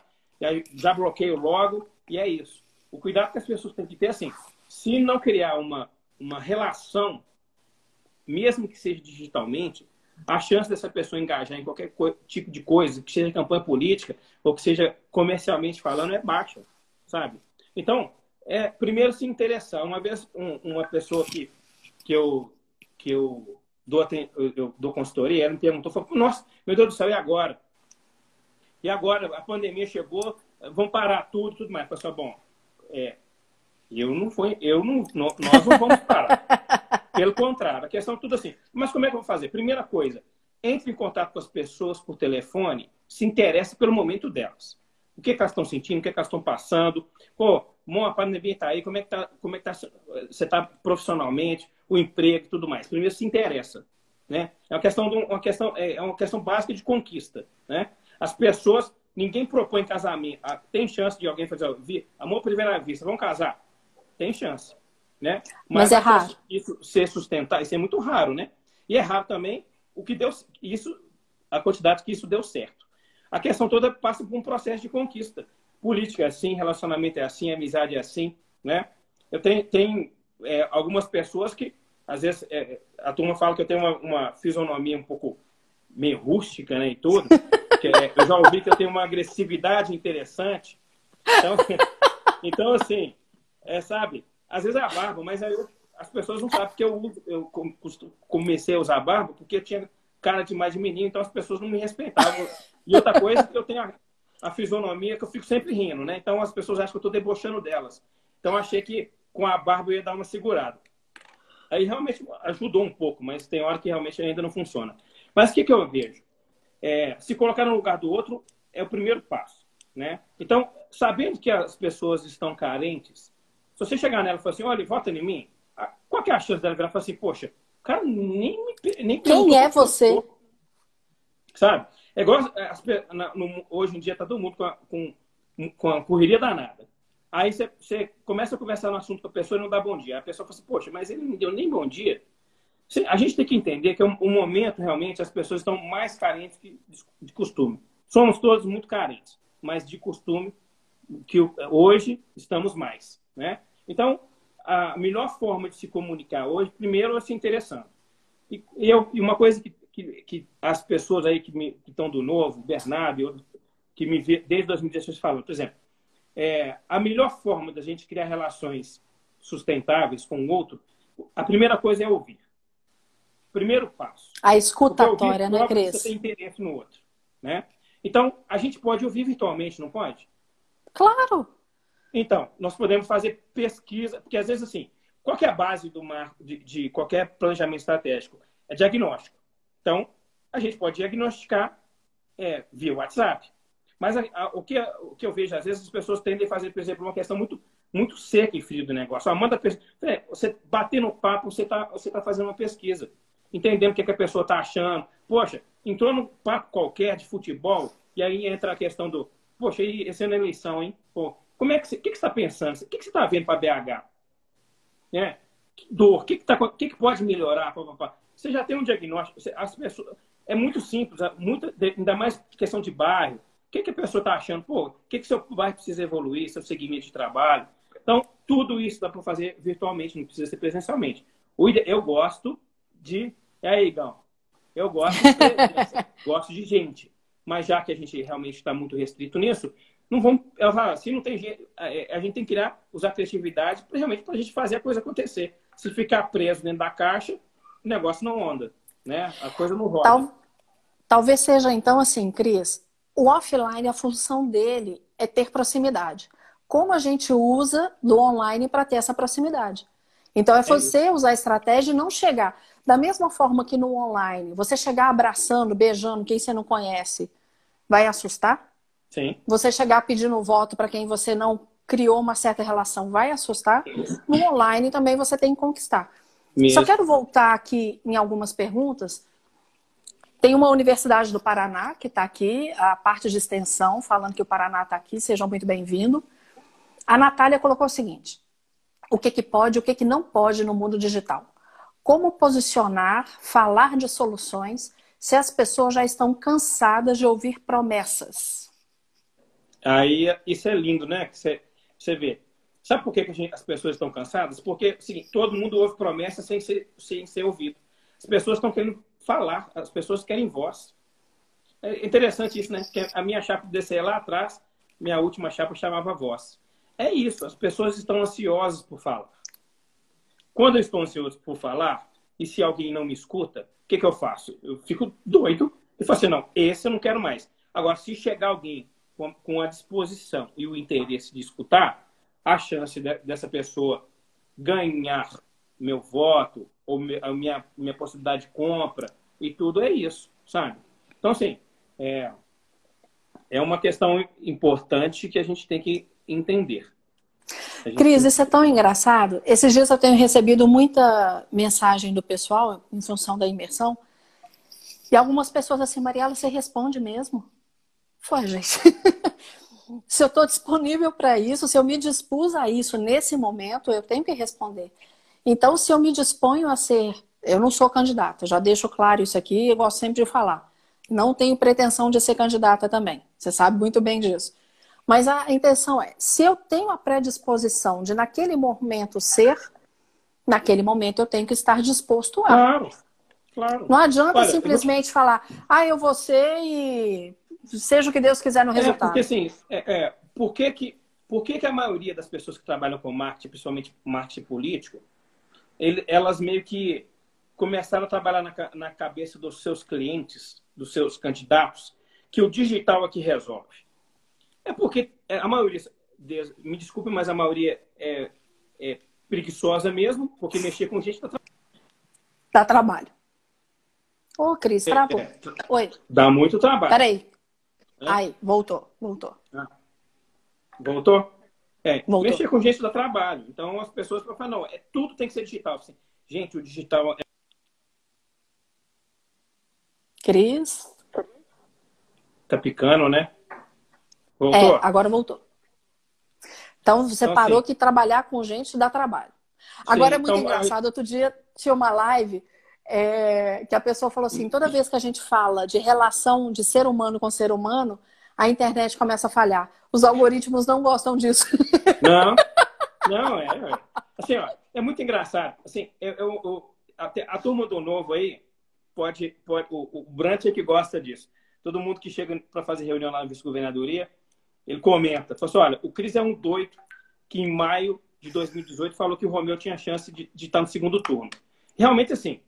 Speaker 2: já bloqueio logo, e é isso. O cuidado que as pessoas têm que ter, assim, se não criar uma, uma relação, mesmo que seja digitalmente, a chance dessa pessoa engajar em qualquer tipo de coisa, que seja campanha política ou que seja comercialmente falando, é baixa, sabe? Então, é, primeiro se interessar. Uma vez um, uma pessoa que, que, eu, que eu, dou, eu, eu dou consultoria, ela me perguntou, falou, nossa, meu Deus do céu, e agora? E agora, a pandemia chegou, vão parar tudo, tudo mais. Pessoal, bom, é, eu não fui, eu não, nós não vamos parar. [LAUGHS] Pelo contrário, a questão é tudo assim. Mas como é que eu vou fazer? Primeira coisa, entre em contato com as pessoas por telefone, se interesse pelo momento delas. O que, que elas estão sentindo, o que, que elas estão passando. Pô, Bom, a pandemia está aí, como é que tá, como é que tá, você está profissionalmente, o emprego e tudo mais. Primeiro se interessa, né? É uma questão, uma questão, é, é uma questão básica de conquista, né? As pessoas, ninguém propõe casamento. Ah, tem chance de alguém fazer, amor primeira vista, vamos casar? Tem chance, né?
Speaker 1: Mas, Mas é raro.
Speaker 2: Isso ser sustentável, isso é muito raro, né? E é raro também o que deu, isso, a quantidade que isso deu certo. A questão toda passa por um processo de conquista política é assim, relacionamento é assim, amizade é assim, né? Eu tenho, tenho é, algumas pessoas que, às vezes, é, a turma fala que eu tenho uma, uma, fisionomia um pouco meio rústica, né, e tudo. Que, é, eu já ouvi que eu tenho uma agressividade interessante. Então, [LAUGHS] então assim, é, sabe, às vezes é a barba, mas aí eu, as pessoas não sabem que eu, eu comecei a usar barba porque eu tinha cara de mais de menino, então as pessoas não me respeitavam. E outra coisa que eu tenho a fisionomia que eu fico sempre rindo, né? Então as pessoas acham que eu estou debochando delas. Então achei que com a barba eu ia dar uma segurada. Aí realmente ajudou um pouco, mas tem hora que realmente ainda não funciona. Mas o que, que eu vejo? É, se colocar no lugar do outro é o primeiro passo. Né? Então, sabendo que as pessoas estão carentes, se você chegar nela e falar assim, olha, vota em mim, qual que é a chance dela virar e falar assim, poxa, o cara nem nem
Speaker 1: Quem é você?
Speaker 2: Sabe? É igual as, na, no, hoje em dia tá todo mundo com a, com, com a correria danada. Aí você, começa a conversar no assunto com a pessoa e não dá bom dia. A pessoa fala assim, poxa, mas ele não deu nem bom dia. A gente tem que entender que é um, um momento realmente as pessoas estão mais carentes que de costume. Somos todos muito carentes, mas de costume que hoje estamos mais, né? Então, a melhor forma de se comunicar hoje, primeiro, é se interessando. E, eu, e uma coisa que, que, que, as pessoas aí que, me, que estão do novo, Bernardo, eu, que me vê desde 2016 falam, por exemplo, é, a melhor forma da gente criar relações sustentáveis com o outro, a primeira coisa é ouvir. Primeiro passo.
Speaker 1: A escutatória, né, Cris?
Speaker 2: Você tem interesse no outro, né? Então, a gente pode ouvir virtualmente, não pode?
Speaker 1: Claro!
Speaker 2: Então, nós podemos fazer pesquisa, porque às vezes, assim, qual é a base do marco de, de qualquer planejamento estratégico? É diagnóstico. Então, a gente pode diagnosticar é, via WhatsApp. Mas a, a, o, que, o que eu vejo, às vezes, as pessoas tendem a fazer, por exemplo, uma questão muito, muito seca e fria do negócio. Ah, manda, é, você bater no papo, você está você tá fazendo uma pesquisa, entendendo o que, que a pessoa está achando. Poxa, entrou num papo qualquer de futebol, e aí entra a questão do, poxa, esse ano é eleição, hein? Pô, como é que você, o que, que você está pensando? O que, que você está vendo para BH? É, que dor, o que, que, tá, que, que pode melhorar? Você já tem um diagnóstico, as pessoas, é muito simples, é muito, ainda mais questão de bairro o que, que a pessoa está achando? Pô, o que, que seu bairro precisa evoluir, seu segmento de trabalho? Então, tudo isso dá para fazer virtualmente, não precisa ser presencialmente. Eu gosto de. E aí, Gão? Eu gosto de presença, [LAUGHS] gosto de gente. Mas já que a gente realmente está muito restrito nisso, não falo, se não tem gente, a gente tem que criar, usar criatividade para realmente para a gente fazer a coisa acontecer. Se ficar preso dentro da caixa, o negócio não anda, né? A coisa não roda. Tal,
Speaker 1: talvez seja então assim, Cris, o offline, a função dele é ter proximidade. Como a gente usa do online para ter essa proximidade? Então é, é você é usar a estratégia e não chegar. Da mesma forma que no online, você chegar abraçando, beijando quem você não conhece, vai assustar?
Speaker 2: Sim.
Speaker 1: Você chegar pedindo voto para quem você não criou uma certa relação, vai assustar? No online também você tem que conquistar. Mesmo. Só quero voltar aqui em algumas perguntas tem uma Universidade do Paraná que está aqui, a parte de extensão, falando que o Paraná está aqui, sejam muito bem-vindos. A Natália colocou o seguinte: o que, que pode e o que, que não pode no mundo digital. Como posicionar, falar de soluções se as pessoas já estão cansadas de ouvir promessas?
Speaker 2: Aí, isso é lindo, né? Você, você vê. Sabe por que, que gente, as pessoas estão cansadas? Porque, assim, todo mundo ouve promessa sem ser, sem ser ouvido. As pessoas estão querendo falar, as pessoas querem voz. É interessante isso, né? Que a minha chapa de lá atrás, minha última chapa chamava voz. É isso, as pessoas estão ansiosas por falar. Quando eu estou ansioso por falar, e se alguém não me escuta, o que, que eu faço? Eu fico doido e falo assim, não, esse eu não quero mais. Agora, se chegar alguém com, a disposição e o interesse de escutar, a chance de, dessa pessoa ganhar meu voto ou a minha, minha possibilidade de compra e tudo é isso, sabe? Então, assim, é, é uma questão importante que a gente tem que entender.
Speaker 1: Cris, isso é tão engraçado. Esses dias eu tenho recebido muita mensagem do pessoal em função da imersão. E algumas pessoas assim, Mariela, você responde mesmo? Foi, gente. [LAUGHS] se eu estou disponível para isso, se eu me dispus a isso nesse momento, eu tenho que responder. Então, se eu me disponho a ser eu não sou candidata, já deixo claro isso aqui, eu gosto sempre de falar. Não tenho pretensão de ser candidata também. Você sabe muito bem disso. Mas a intenção é, se eu tenho a predisposição de naquele momento ser, naquele momento eu tenho que estar disposto a.
Speaker 2: Claro, claro.
Speaker 1: Não adianta Olha, simplesmente vou... falar, ah, eu vou ser e seja o que Deus quiser no é, resultado.
Speaker 2: Porque assim, é, é, por, que, que, por que, que a maioria das pessoas que trabalham com marketing, principalmente marketing político, ele, elas meio que começaram a trabalhar na, na cabeça dos seus clientes, dos seus candidatos, que o digital aqui resolve. É porque é, a maioria, me desculpe, mas a maioria é, é preguiçosa mesmo, porque [LAUGHS] mexer com gente dá trabalho.
Speaker 1: Dá trabalho. Ô, Cris, travou. É,
Speaker 2: é, Oi. Dá muito trabalho.
Speaker 1: Peraí. É? Aí, voltou, voltou. Ah.
Speaker 2: Voltou? É, Voltou. mexer com gente do trabalho. Então as pessoas falam, não, é, tudo tem que ser digital. Assim, gente, o digital é...
Speaker 1: Cris?
Speaker 2: Tá picando, né?
Speaker 1: Voltou? É, agora voltou. Então você então, parou assim, que trabalhar com gente dá trabalho. Agora sim, é muito então, engraçado. Outro dia tinha uma live é, que a pessoa falou assim: toda vez que a gente fala de relação de ser humano com ser humano, a internet começa a falhar. Os algoritmos não gostam disso. [LAUGHS]
Speaker 2: Não, não, é. é. Assim, ó, é muito engraçado. Assim, eu, eu, eu a, a, turma do novo aí, pode, pode o, o Brant é que gosta disso. Todo mundo que chega para fazer reunião lá na vice-governadoria, ele comenta, fala assim, olha, o Cris é um doido que em maio de 2018 falou que o Romeu tinha chance de, de estar no segundo turno. Realmente, assim,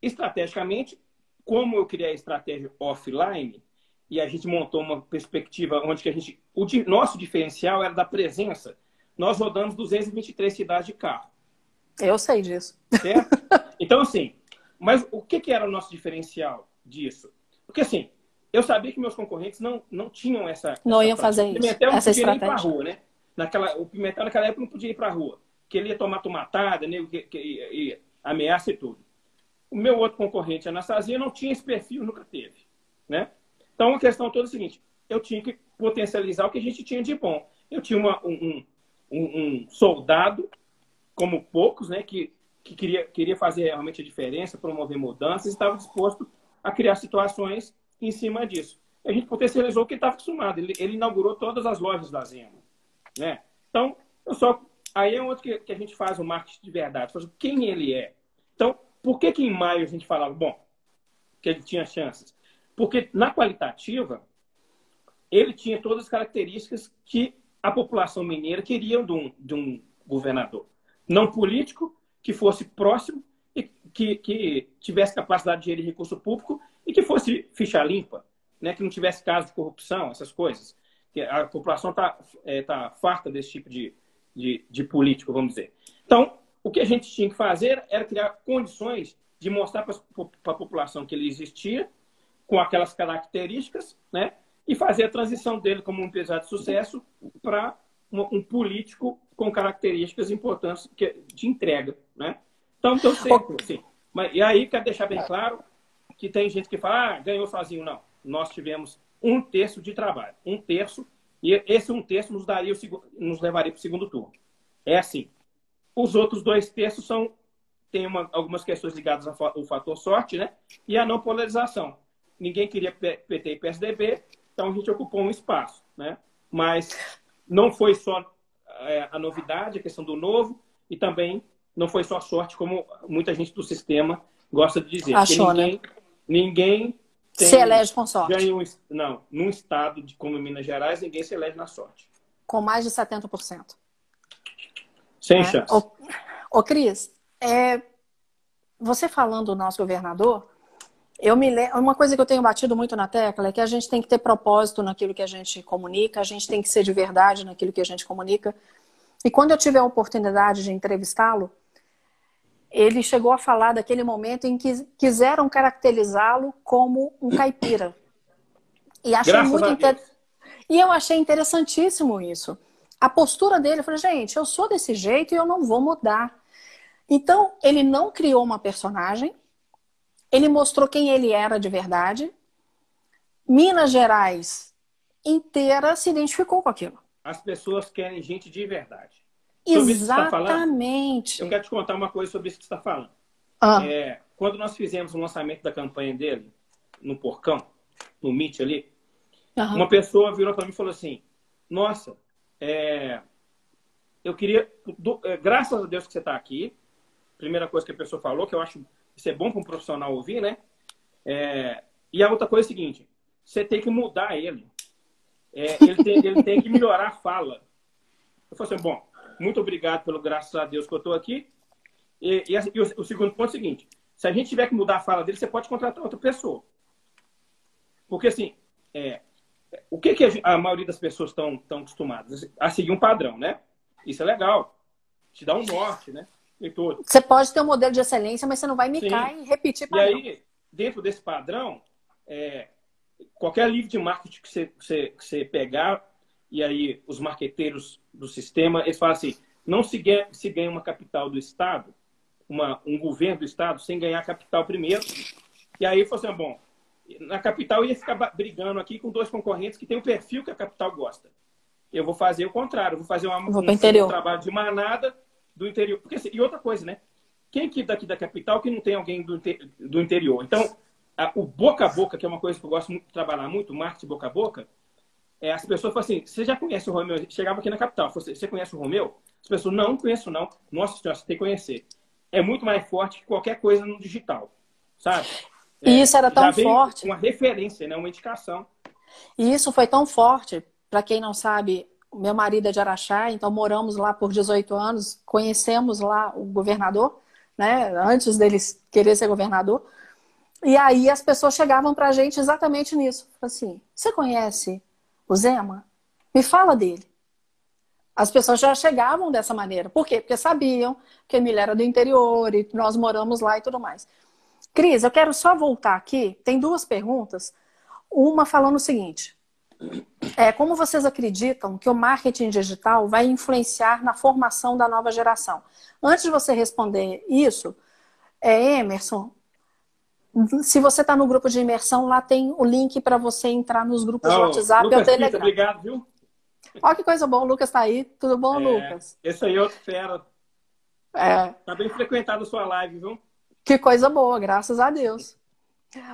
Speaker 2: estrategicamente, como eu criei a estratégia offline, e a gente montou uma perspectiva onde que a gente, o nosso diferencial era da presença. Nós rodamos 223 cidades de carro.
Speaker 1: Eu sei disso.
Speaker 2: Certo? [LAUGHS] Então, assim, mas o que, que era o nosso diferencial disso? Porque, assim, eu sabia que meus concorrentes não, não tinham essa.
Speaker 1: Não essa iam fazer isso.
Speaker 2: Pimentel
Speaker 1: essa
Speaker 2: não podia ir para a rua, né? Naquela, o Pimentel, naquela época, não podia ir para a rua. Que ele ia tomar tomatada, né? que, que, e, ameaça e tudo. O meu outro concorrente, a Anastasia, não tinha esse perfil, nunca teve. Né? Então, a questão toda é a seguinte: eu tinha que potencializar o que a gente tinha de bom. Eu tinha uma, um, um, um, soldado, como poucos, né, que, que queria, queria fazer realmente a diferença, promover mudanças, e estava disposto a criar situações em cima disso. A gente potencializou o que estava acostumado. Ele, ele, inaugurou todas as lojas da Zema. Né? Então, eu só. Aí é outro que, que a gente faz o marketing de verdade. Faz quem ele é. Então, por que, que em maio a gente falava, bom, que ele tinha chances? Porque na qualitativa, ele tinha todas as características que a população mineira queria de um, de um governador. Não político, que fosse próximo e que, que tivesse capacidade de gerir recurso público e que fosse ficha limpa, né? que não tivesse caso de corrupção, essas coisas. Que a população está é, tá farta desse tipo de, de, de político, vamos dizer. Então, o que a gente tinha que fazer era criar condições de mostrar para a população que ele existia, com aquelas características, né? e fazer a transição dele como um empresário de sucesso para um, político com características importantes de entrega. Né? Então, deu certo. Assim. Mas, e aí, quero deixar bem claro que tem gente que fala, ah, ganhou sozinho. Não. Nós tivemos um terço de trabalho. Um terço. E esse um terço nos, daria o, nos levaria para o segundo turno. É assim. Os outros dois terços são tem uma, algumas questões ligadas ao fator sorte, né? E a não polarização. Ninguém queria PT e PSDB, então a gente ocupou um espaço, né? Mas não foi só é, a novidade, a questão do novo, e também não foi só sorte, como muita gente do sistema gosta de dizer.
Speaker 1: Achou,
Speaker 2: ninguém,
Speaker 1: né?
Speaker 2: Ninguém
Speaker 1: tem, se elege com sorte.
Speaker 2: Ganha um, não, num estado de, como Minas Gerais, ninguém se elege na sorte.
Speaker 1: Com mais de 70%.
Speaker 2: Sem é. chance. Ô,
Speaker 1: ô Cris, é, você falando do nosso governador, eu me lembro, uma coisa que eu tenho batido muito na tecla é que a gente tem que ter propósito naquilo que a gente comunica, a gente tem que ser de verdade naquilo que a gente comunica. E quando eu tive a oportunidade de entrevistá-lo, ele chegou a falar daquele momento em que quiseram caracterizá-lo como um caipira. E achei Graças muito inter... E eu achei interessantíssimo isso. A postura dele, falei, gente, eu sou desse jeito e eu não vou mudar. Então, ele não criou uma personagem, ele mostrou quem ele era de verdade. Minas Gerais inteira se identificou com aquilo.
Speaker 2: As pessoas querem gente de verdade.
Speaker 1: Exatamente.
Speaker 2: Tá eu quero te contar uma coisa sobre isso que você está falando. Ah. É, quando nós fizemos o lançamento da campanha dele, no Porcão, no Meet ali, uhum. uma pessoa virou para mim e falou assim: Nossa, é, eu queria, do, é, graças a Deus que você está aqui. Primeira coisa que a pessoa falou, que eu acho isso é bom para um profissional ouvir, né? É, e a outra coisa é a seguinte: você tem que mudar ele. É, ele, tem, ele tem que melhorar a fala. Eu falei assim: bom, muito obrigado pelo graças a Deus que eu estou aqui. E, e, e o, o, segundo ponto é o seguinte: se a gente tiver que mudar a fala dele, você pode contratar outra pessoa. Porque, assim, é, o que, que a, a, maioria das pessoas estão acostumadas? A seguir um padrão, né? Isso é legal. Te dá um norte, né?
Speaker 1: E tudo. Você pode ter um modelo de excelência, mas você não vai micar Sim. e repetir
Speaker 2: padrão. E aí, dentro desse padrão, é, qualquer livro de marketing que você, que você, que você pegar, e aí os marqueteiros do sistema, eles falam assim, não se ganha, se ganha uma capital do Estado, uma, um governo do Estado, sem ganhar capital primeiro. E aí eu falei assim, bom, na capital ia ficar brigando aqui com dois concorrentes que tem o perfil que a capital gosta. Eu vou fazer o contrário, eu vou fazer uma,
Speaker 1: vou um, um
Speaker 2: trabalho de manada do interior. Porque, assim, e outra coisa, né? Quem que daqui da capital que não tem alguém do, do interior? Então, a, o boca a boca, que é uma coisa que eu gosto muito de trabalhar muito, marketing boca a boca, é, as pessoas falam assim, você já conhece o Romeu? Chegava aqui na capital, você, você conhece o Romeu? As pessoas, não, não conheço não. Nossa senhora, você tem que conhecer. É muito mais forte que qualquer coisa no digital, sabe?
Speaker 1: É, e isso era tão forte.
Speaker 2: Uma referência, né? uma indicação.
Speaker 1: E isso foi tão forte, para quem não sabe, meu marido é de Araxá, então moramos lá por 18 anos, conhecemos lá o governador, né? Antes dele querer ser governador. E aí as pessoas chegavam para a gente exatamente nisso. Assim, você conhece o Zema? Me fala dele. As pessoas já chegavam dessa maneira. Por quê? Porque sabiam que a Emília era do interior e nós moramos lá e tudo mais. Cris, eu quero só voltar aqui. Tem duas perguntas. Uma falando o seguinte: é, como vocês acreditam que o marketing digital vai influenciar na formação da nova geração? Antes de você responder isso, é, Emerson, se você está no grupo de imersão, lá tem o link para você entrar nos grupos oh, WhatsApp
Speaker 2: Lucas
Speaker 1: ou Telegram.
Speaker 2: obrigado, viu?
Speaker 1: Olha que coisa boa, o Lucas está aí. Tudo bom, é, Lucas?
Speaker 2: Esse aí é outro fera. É. Tá bem frequentado a sua live, viu?
Speaker 1: Que coisa boa, graças a Deus.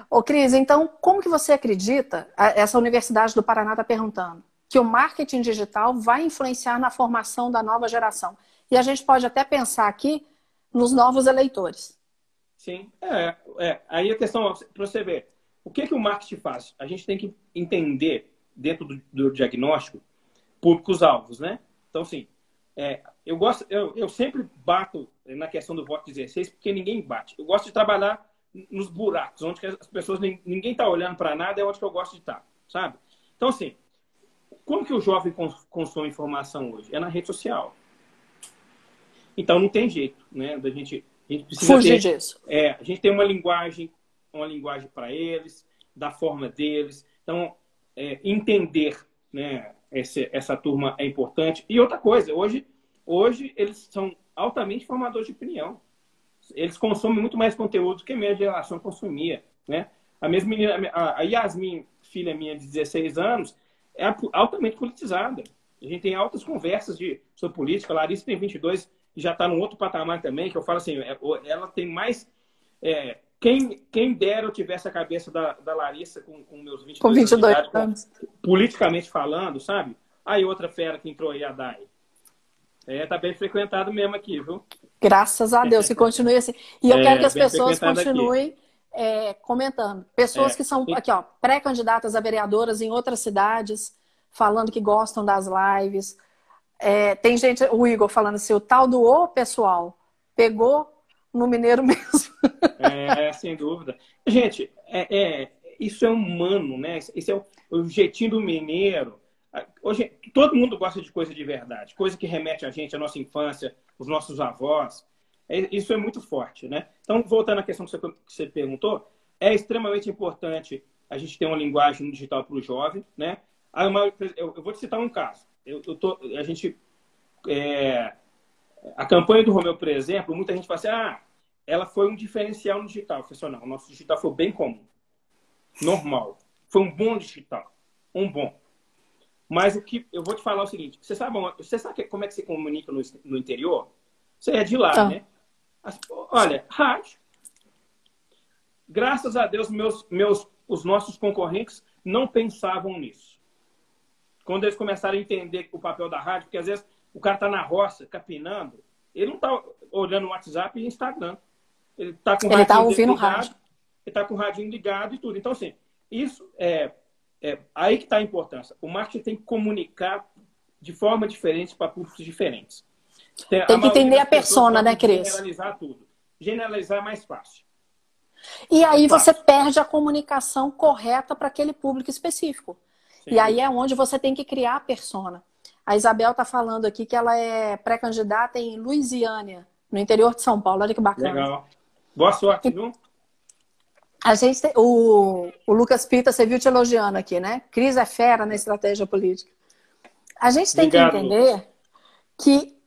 Speaker 1: Ô, Cris, então, como que você acredita, essa Universidade do Paraná está perguntando, que o marketing digital vai influenciar na formação da nova geração? E a gente pode até pensar aqui nos novos eleitores.
Speaker 2: Sim, é, é. Aí a questão, para você ver, o que, que o marketing faz? A gente tem que entender, dentro do, do diagnóstico, públicos-alvos, né? Então, assim, é, eu, gosto, eu, eu sempre bato na questão do voto 16, porque ninguém bate. Eu gosto de trabalhar nos buracos, onde as pessoas, ninguém está olhando para nada, é onde que eu gosto de estar, tá, sabe? Então, assim, como que o jovem consome informação hoje? É na rede social. Então, não tem jeito, né? Da gente a gente precisa
Speaker 1: Fugir
Speaker 2: ter,
Speaker 1: disso.
Speaker 2: É, a gente tem uma linguagem, uma linguagem para eles, da forma deles. Então, é, entender, né, esse, essa turma é importante. E outra coisa, hoje, hoje eles são altamente formadores de opinião. Eles consomem muito mais conteúdo que a minha geração consumia, né? A mesma menina, a Yasmin, filha minha de 16 anos, é altamente politizada. A gente tem altas conversas de, sobre política. A Larissa tem 22 já está num outro patamar também, que eu falo assim, é, ela tem mais... É, quem, quem dera eu tivesse a cabeça da, da Larissa com, com meus 22,
Speaker 1: com 22 anos, anos.
Speaker 2: politicamente falando, sabe? Aí outra fera que entrou aí, a Dai. É, tá bem frequentado mesmo aqui, viu?
Speaker 1: Graças a Deus, que continue assim. E eu é, quero que as pessoas continuem é, comentando. Pessoas é, que são, aqui, ó, pré-candidatas a vereadoras em outras cidades, falando que gostam das lives, é, tem gente, o Igor falando assim, o tal do o pessoal pegou no mineiro [LAUGHS] mesmo.
Speaker 2: É, sem dúvida. Gente, é, é, isso é humano, né? Isso é o, o jeitinho do mineiro. Hoje, todo mundo gosta de coisa de verdade, coisa que remete a gente, à nossa infância, os nossos avós. É, isso é muito forte, né? Então, voltando à questão que você, perguntou, é extremamente importante a gente ter uma linguagem digital para o jovem, né? Eu, vou te citar um caso eu, eu tô, a gente. É, a campanha do Romeu, por exemplo, muita gente fala assim: ah, ela foi um diferencial no digital. Falei assim, não, o nosso digital foi bem comum, normal. Foi um bom digital, um bom. Mas o que eu vou te falar é o seguinte: você sabe, você sabe como é que se comunica no, no interior? Você é de lá, tá. né? As, olha, rádio. Graças a Deus, meus, meus, os nossos concorrentes não pensavam nisso quando eles começaram a entender o papel da rádio, porque às vezes o cara está na roça, capinando, ele não está olhando o WhatsApp e Instagram. Ele está com o
Speaker 1: ele tá ouvindo ligado, rádio.
Speaker 2: Ele está com o radinho ligado e tudo. Então, assim, isso é, é aí que está a importância. O marketing tem que comunicar de forma diferente para públicos diferentes.
Speaker 1: Tem, tem que entender a persona, né, Cris?
Speaker 2: Generalizar tudo. Generalizar é mais fácil.
Speaker 1: E aí você perde a comunicação correta para aquele público específico. Sim. E aí é onde você tem que criar a persona. A Isabel está falando aqui que ela é pré-candidata em Louisiana, no interior de São Paulo. Olha que bacana.
Speaker 2: Legal. Boa sorte, viu?
Speaker 1: A gente tem, o, o Lucas Pita, você viu te elogiando aqui, né? Cris é fera na estratégia política. A gente tem Obrigado. que entender que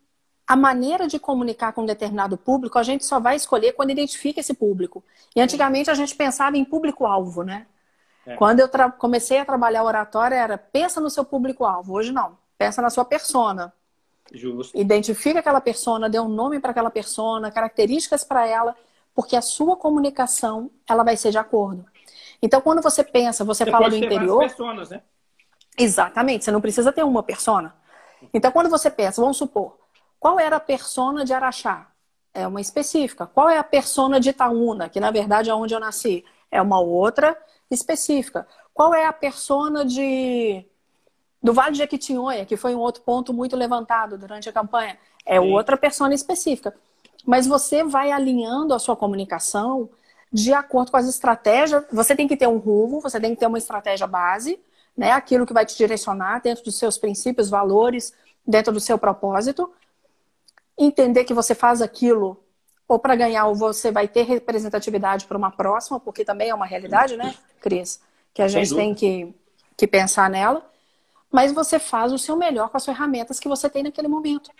Speaker 1: a maneira de comunicar com um determinado público, a gente só vai escolher quando identifica esse público. E antigamente a gente pensava em público-alvo, né? É. Quando eu comecei a trabalhar oratória, era pensa no seu público-alvo. Hoje não. Pensa na sua persona.
Speaker 2: Justo.
Speaker 1: Identifica aquela persona, dê um nome para aquela persona, características para ela, porque a sua comunicação ela vai ser de acordo. Então, quando você pensa, você, você fala do interior.
Speaker 2: Personas, né?
Speaker 1: Exatamente, você não precisa ter uma persona. Então, quando você pensa, vamos supor, qual era a persona de Araxá? É uma específica. Qual é a persona de Itaúna, que na verdade é onde eu nasci? É uma outra específica. Qual é a persona de do Vale de Jequitinhonha, que foi um outro ponto muito levantado durante a campanha? É Sim. outra persona específica. Mas você vai alinhando a sua comunicação de acordo com as estratégias. Você tem que ter um rumo, você tem que ter uma estratégia base, né? Aquilo que vai te direcionar dentro dos seus princípios, valores, dentro do seu propósito. Entender que você faz aquilo ou para ganhar ou você vai ter representatividade para uma próxima, porque também é uma realidade, né, Cris? Que a gente tem que, que pensar nela. Mas você faz o seu melhor com as ferramentas que você tem naquele momento.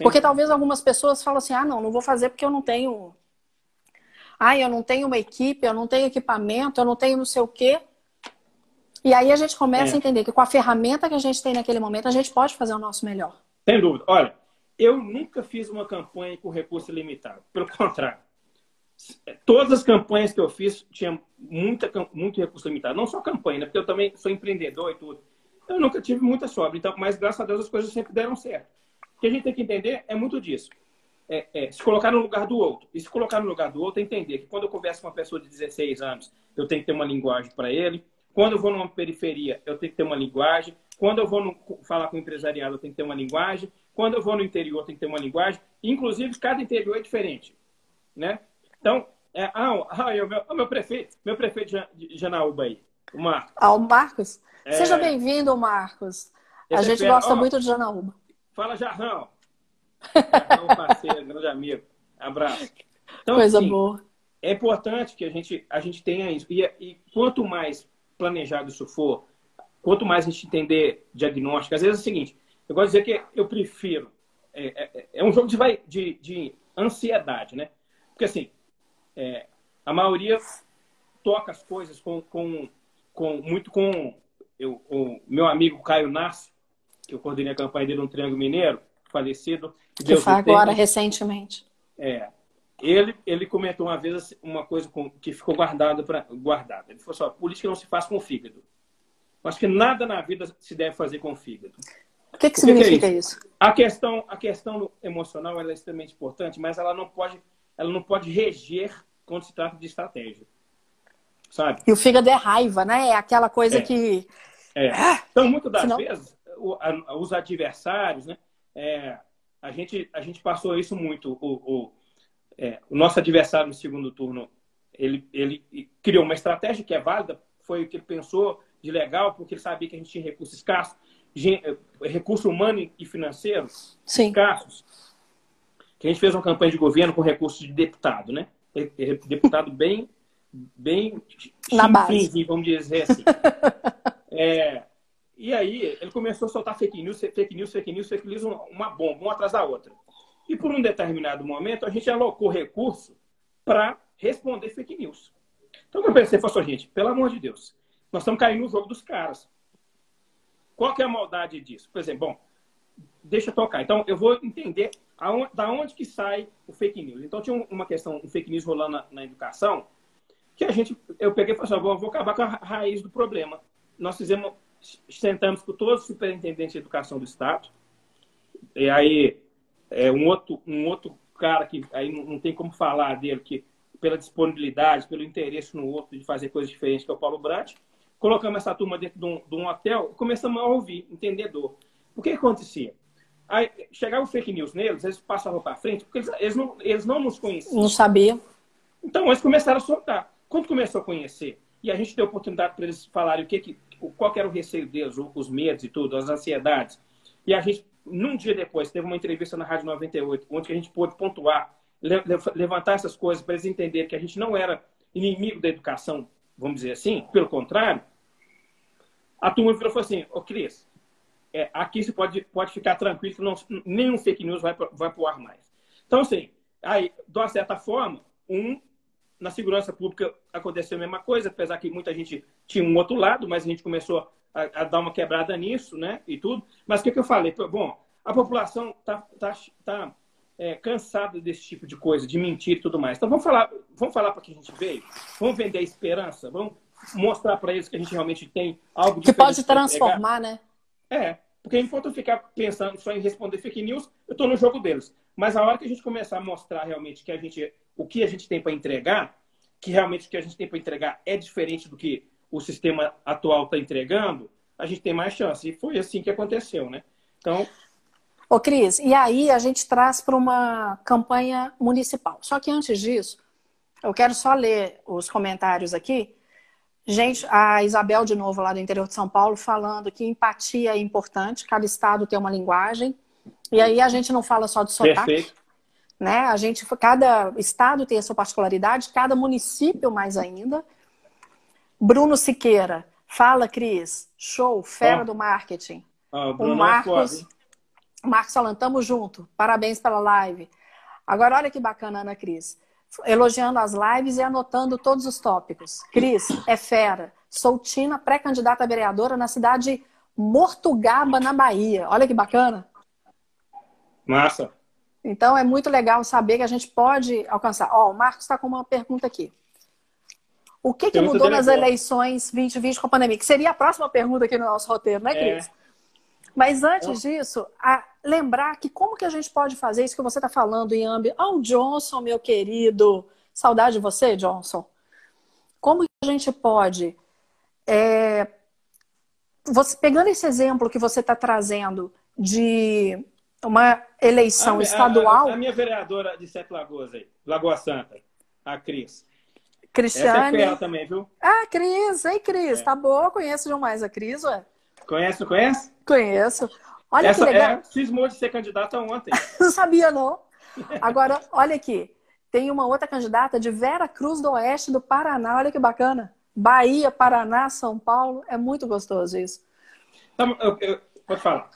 Speaker 1: Sim. Porque talvez algumas pessoas falam assim: ah, não, não vou fazer porque eu não tenho. Ah, eu não tenho uma equipe, eu não tenho equipamento, eu não tenho não sei o quê. E aí a gente começa é. a entender que com a ferramenta que a gente tem naquele momento, a gente pode fazer o nosso melhor.
Speaker 2: Sem dúvida. Olha, eu nunca fiz uma campanha com recurso limitado. Pelo contrário. Todas as campanhas que eu fiz tinham muita, muito recurso limitado. Não só campanha, né? porque eu também sou empreendedor e tudo. Eu nunca tive muita sobra. Então, mas graças a Deus as coisas sempre deram certo. O que a gente tem que entender é muito disso. É, é, se colocar no lugar do outro. E se colocar no lugar do outro, é entender que quando eu converso com uma pessoa de 16 anos, eu tenho que ter uma linguagem para ele. Quando eu vou numa periferia, eu tenho que ter uma linguagem. Quando eu vou no, falar com o empresariado, eu tenho que ter uma linguagem. Quando eu vou no interior, tem que ter uma linguagem. Inclusive, cada interior é diferente. Né? Então, é, ah, ah o meu, meu prefeito, meu prefeito de Janaúba aí, o Marcos.
Speaker 1: Ah, o Marcos? É... Seja bem-vindo, Marcos. A gente gosta oh, muito de Janaúba.
Speaker 2: Fala, Jarrão. Jarrão, [LAUGHS] parceiro, grande amigo. Abraço.
Speaker 1: Então, Coisa assim, boa.
Speaker 2: É importante que a gente, a gente tenha isso. E, e quanto mais planejado isso for, quanto mais a gente entender diagnóstico, às vezes é o seguinte, eu gosto de dizer que eu prefiro. É, é, é um jogo de, de, de, ansiedade, né? Porque assim, é, a maioria toca as coisas com, com, com muito com eu, o meu amigo Caio Nassi, que eu coordenei a campanha dele no Triângulo Mineiro, falecido.
Speaker 1: Que Deus foi agora, tem. recentemente.
Speaker 2: É. Ele, ele comentou uma vez assim, uma coisa com, que ficou guardada para guardada. Ele falou assim: política não se faz com o fígado. Acho que nada na vida se deve fazer com o fígado.
Speaker 1: O que, que significa que é isso? isso?
Speaker 2: A questão, a questão emocional é extremamente importante, mas ela não pode, ela não pode reger quando se trata de estratégia. Sabe?
Speaker 1: E o fígado é raiva, né? É aquela coisa é. que.
Speaker 2: É. Então, muitas das Senão... vezes, os adversários, né? É, a, gente, a gente passou isso muito. O, o, é, o nosso adversário no segundo turno, ele, ele criou uma estratégia que é válida, foi o que ele pensou de legal, porque ele sabia que a gente tinha recursos escassos, eh, recurso humano e financeiro
Speaker 1: Sim.
Speaker 2: escassos. Que a gente fez uma campanha de governo com recursos de deputado, né? Deputado bem, bem [LAUGHS]
Speaker 1: Na base.
Speaker 2: vamos dizer assim. [LAUGHS] é, e aí ele começou a soltar fake news, fake news, fake news, fake news, uma bomba, uma atrás da outra. E por um determinado momento, a gente alocou recurso para responder fake news. Então, eu pensei, falei, gente, pelo amor de Deus, nós estamos caindo no jogo dos caras. Qual que é a maldade disso? Por exemplo, bom, deixa eu tocar. Então, eu vou entender aonde, da onde que sai o fake news. Então, tinha uma questão, um fake news rolando na, na educação, que a gente, eu peguei e falei assim, vou acabar com a raiz do problema. Nós fizemos sentamos com todos os superintendentes de educação do Estado. E aí, é, um, outro, um outro cara que aí não, não tem como falar dele, que pela disponibilidade, pelo interesse no outro de fazer coisas diferentes, que é o Paulo Brant. Colocamos essa turma dentro de um, de um hotel e começamos a ouvir, entendedor. O que, que acontecia? Aí, chegava o fake news neles, eles passavam para frente, porque eles, eles, não, eles não nos conheciam.
Speaker 1: Não sabiam.
Speaker 2: Então, eles começaram a soltar. Quando começou a conhecer, e a gente deu oportunidade para eles falarem o que, que qual era o receio deles, os medos e tudo, as ansiedades. E a gente, num dia depois, teve uma entrevista na Rádio 98, onde a gente pôde pontuar, levantar essas coisas para eles entenderem que a gente não era inimigo da educação, vamos dizer assim, pelo contrário. A turma virou e falou assim: Ô Cris, é, aqui você pode, pode ficar tranquilo que não, nenhum fake news vai, vai pro ar mais. Então, assim, aí, de uma certa forma, um, na segurança pública aconteceu a mesma coisa, apesar que muita gente tinha um outro lado, mas a gente começou a, a dar uma quebrada nisso, né, e tudo. Mas o que, que eu falei? Bom, a população está tá, tá, é, cansada desse tipo de coisa, de mentir e tudo mais. Então vamos falar, vamos falar para que a gente veio, vamos vender a esperança, vamos mostrar para eles que a gente realmente tem algo
Speaker 1: que pode transformar, né?
Speaker 2: É, porque enquanto eu ficar pensando só em responder fake news, eu estou no jogo deles. Mas a hora que a gente começar a mostrar realmente que a gente, o que a gente tem para entregar, que realmente o que a gente tem para entregar é diferente do que o sistema atual está entregando, a gente tem mais chance. E foi assim que aconteceu, né? Então,
Speaker 1: Ô, Cris, e aí a gente traz para uma campanha municipal. Só que antes disso, eu quero só ler os comentários aqui. Gente, a Isabel, de novo, lá do interior de São Paulo, falando que empatia é importante, cada estado tem uma linguagem. E aí a gente não fala só de sotaque. Perfeito. Né? A gente, cada estado tem a sua particularidade, cada município mais ainda. Bruno Siqueira, fala, Cris. Show, fera oh. do marketing.
Speaker 2: Oh, o é Marcos. É
Speaker 1: Marcos Salan, tamo junto. Parabéns pela live. Agora, olha que bacana, Ana Cris. Elogiando as lives e anotando todos os tópicos. Cris, é fera. Sou Tina, pré-candidata a vereadora na cidade de Mortugaba, na Bahia. Olha que bacana.
Speaker 2: Massa.
Speaker 1: Então, é muito legal saber que a gente pode alcançar. Ó, o Marcos está com uma pergunta aqui. O que, que mudou nas eleições 2020 com a pandemia? Que seria a próxima pergunta aqui no nosso roteiro, né, Cris? É. Mas antes disso, a, lembrar que como que a gente pode fazer isso que você está falando em âmbito. Ah, o Johnson, meu querido. Saudade de você, Johnson. Como que a gente pode. É, você, pegando esse exemplo que você está trazendo de uma eleição a, estadual.
Speaker 2: A, a, a, minha vereadora de Sete Lagoas aí, Lagoa Santa, a Cris.
Speaker 1: Cristiane.
Speaker 2: Essa é também, viu?
Speaker 1: Ah, Cris, ei, Cris, é. tá boa, conheço demais a Cris, ué.
Speaker 2: Conhece, conhece?
Speaker 1: Conheço. Olha
Speaker 2: Essa
Speaker 1: que legal.
Speaker 2: É, cismou de ser candidata ontem. [LAUGHS]
Speaker 1: não sabia, não. Agora, olha aqui. Tem uma outra candidata de Vera Cruz do Oeste do Paraná. Olha que bacana. Bahia, Paraná, São Paulo. É muito gostoso isso.
Speaker 2: Então, eu, eu, pode falar.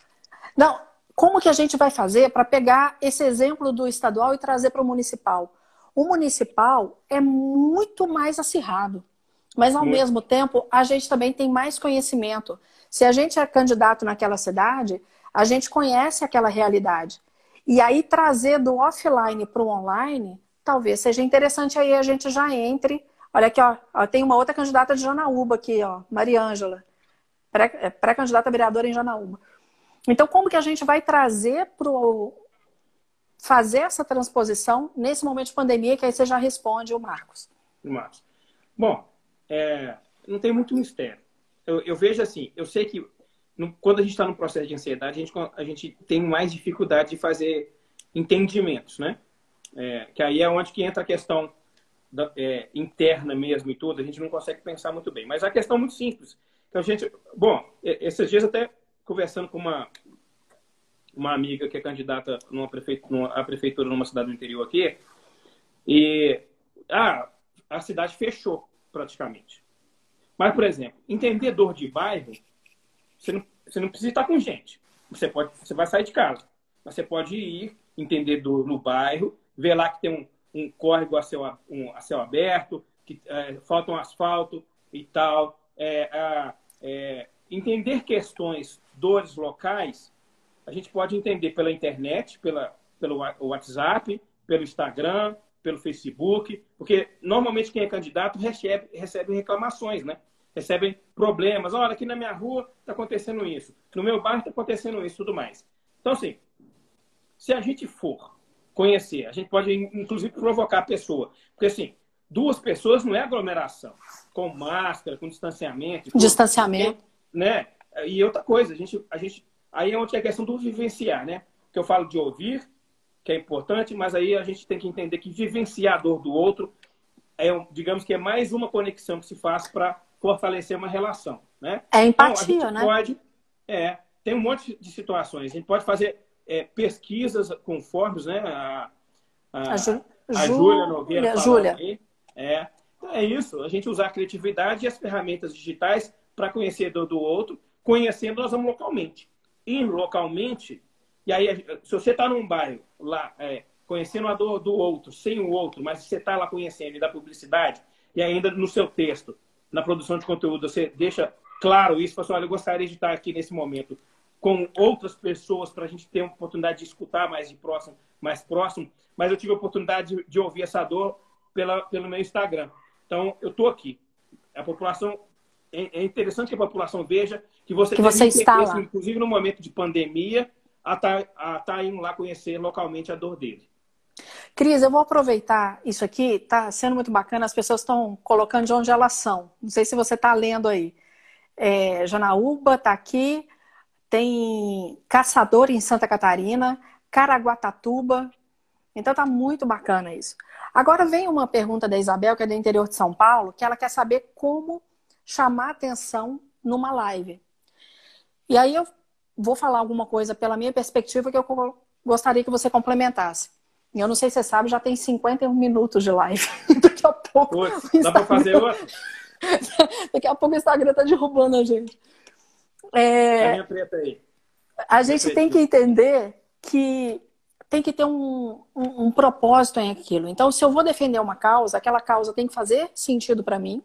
Speaker 1: Não, como que a gente vai fazer para pegar esse exemplo do estadual e trazer para o municipal? O municipal é muito mais acirrado, mas ao mesmo tempo a gente também tem mais conhecimento. Se a gente é candidato naquela cidade, a gente conhece aquela realidade. E aí trazer do offline para o online, talvez seja interessante aí a gente já entre. Olha aqui, ó, ó tem uma outra candidata de Janaúba aqui, ó, Mariângela, é, pré-candidata vereadora em Janaúba. Então, como que a gente vai trazer para fazer essa transposição nesse momento de pandemia, que aí você já responde o Marcos.
Speaker 2: Marcos. Bom, é, não tem muito mistério eu, eu vejo assim, eu sei que no, quando a gente está no processo de ansiedade, a gente, a gente tem mais dificuldade de fazer entendimentos, né? É, que aí é onde que entra a questão da, é, interna mesmo e tudo, a gente não consegue pensar muito bem. Mas a questão é muito simples. A gente, bom, esses dias até conversando com uma, uma amiga que é candidata numa prefeitura, numa, prefeitura numa cidade do interior aqui, e ah, a cidade fechou praticamente. Mas, por exemplo, entendedor de bairro, você não, você não precisa estar com gente. Você, pode, você vai sair de casa. Mas você pode ir, entendedor no bairro, ver lá que tem um, um córrego a céu, um, a céu aberto, que é, falta um asfalto e tal. É, é, entender questões, dores locais, a gente pode entender pela internet, pela, pelo WhatsApp, pelo Instagram, pelo Facebook, porque normalmente quem é candidato recebe, recebe reclamações, né? Recebem problemas. Olha, aqui na minha rua está acontecendo isso. No meu bairro está acontecendo isso tudo mais. Então, assim, se a gente for conhecer, a gente pode, inclusive, provocar a pessoa. Porque, assim, duas pessoas não é aglomeração. Com máscara, com distanciamento.
Speaker 1: Distanciamento.
Speaker 2: Né? E outra coisa, a gente, a gente, aí é onde é a questão do vivenciar, né? Que eu falo de ouvir, que é importante, mas aí a gente tem que entender que vivenciar a dor do outro é, digamos que é mais uma conexão que se faz para fortalecer uma relação, né?
Speaker 1: É empatia, então, a gente
Speaker 2: né? Pode, é, tem um monte de situações. A gente pode fazer é, pesquisas conformes, né? A, a, a, Ju, a Júlia Nogueira
Speaker 1: Júlia.
Speaker 2: É, então é isso. A gente usar a criatividade e as ferramentas digitais para conhecer do, do outro, conhecendo nós vamos localmente. Ir localmente, e aí, se você está num bairro lá, é, conhecendo a dor do outro, sem o outro, mas você está lá conhecendo e da publicidade, e ainda no seu texto, na produção de conteúdo, você deixa claro isso, fala assim, olha, eu gostaria de estar aqui nesse momento com outras pessoas para a gente ter uma oportunidade de escutar mais de próximo, mais próximo, mas eu tive a oportunidade de, de ouvir essa dor pela, pelo meu Instagram. Então, eu estou aqui. A população é, é interessante que a população veja que você,
Speaker 1: que você está lá.
Speaker 2: inclusive no momento de pandemia, a estar tá, tá indo lá conhecer localmente a dor dele.
Speaker 1: Cris, eu vou aproveitar isso aqui, tá sendo muito bacana, as pessoas estão colocando de onde elas são. Não sei se você está lendo aí. É, Janaúba está aqui, tem Caçador em Santa Catarina, Caraguatatuba. Então tá muito bacana isso. Agora vem uma pergunta da Isabel, que é do interior de São Paulo, que ela quer saber como chamar atenção numa live. E aí eu vou falar alguma coisa pela minha perspectiva que eu gostaria que você complementasse. Eu não sei se você sabe, já tem 51 minutos de live. [LAUGHS] Daqui a pouco.
Speaker 2: Putz, dá para fazer outra? [LAUGHS]
Speaker 1: Daqui a pouco o Instagram tá derrubando a gente.
Speaker 2: É... A minha preta aí.
Speaker 1: A gente tem que entender que tem que ter um, um, um, propósito em aquilo. Então, se eu vou defender uma causa, aquela causa tem que fazer sentido para mim.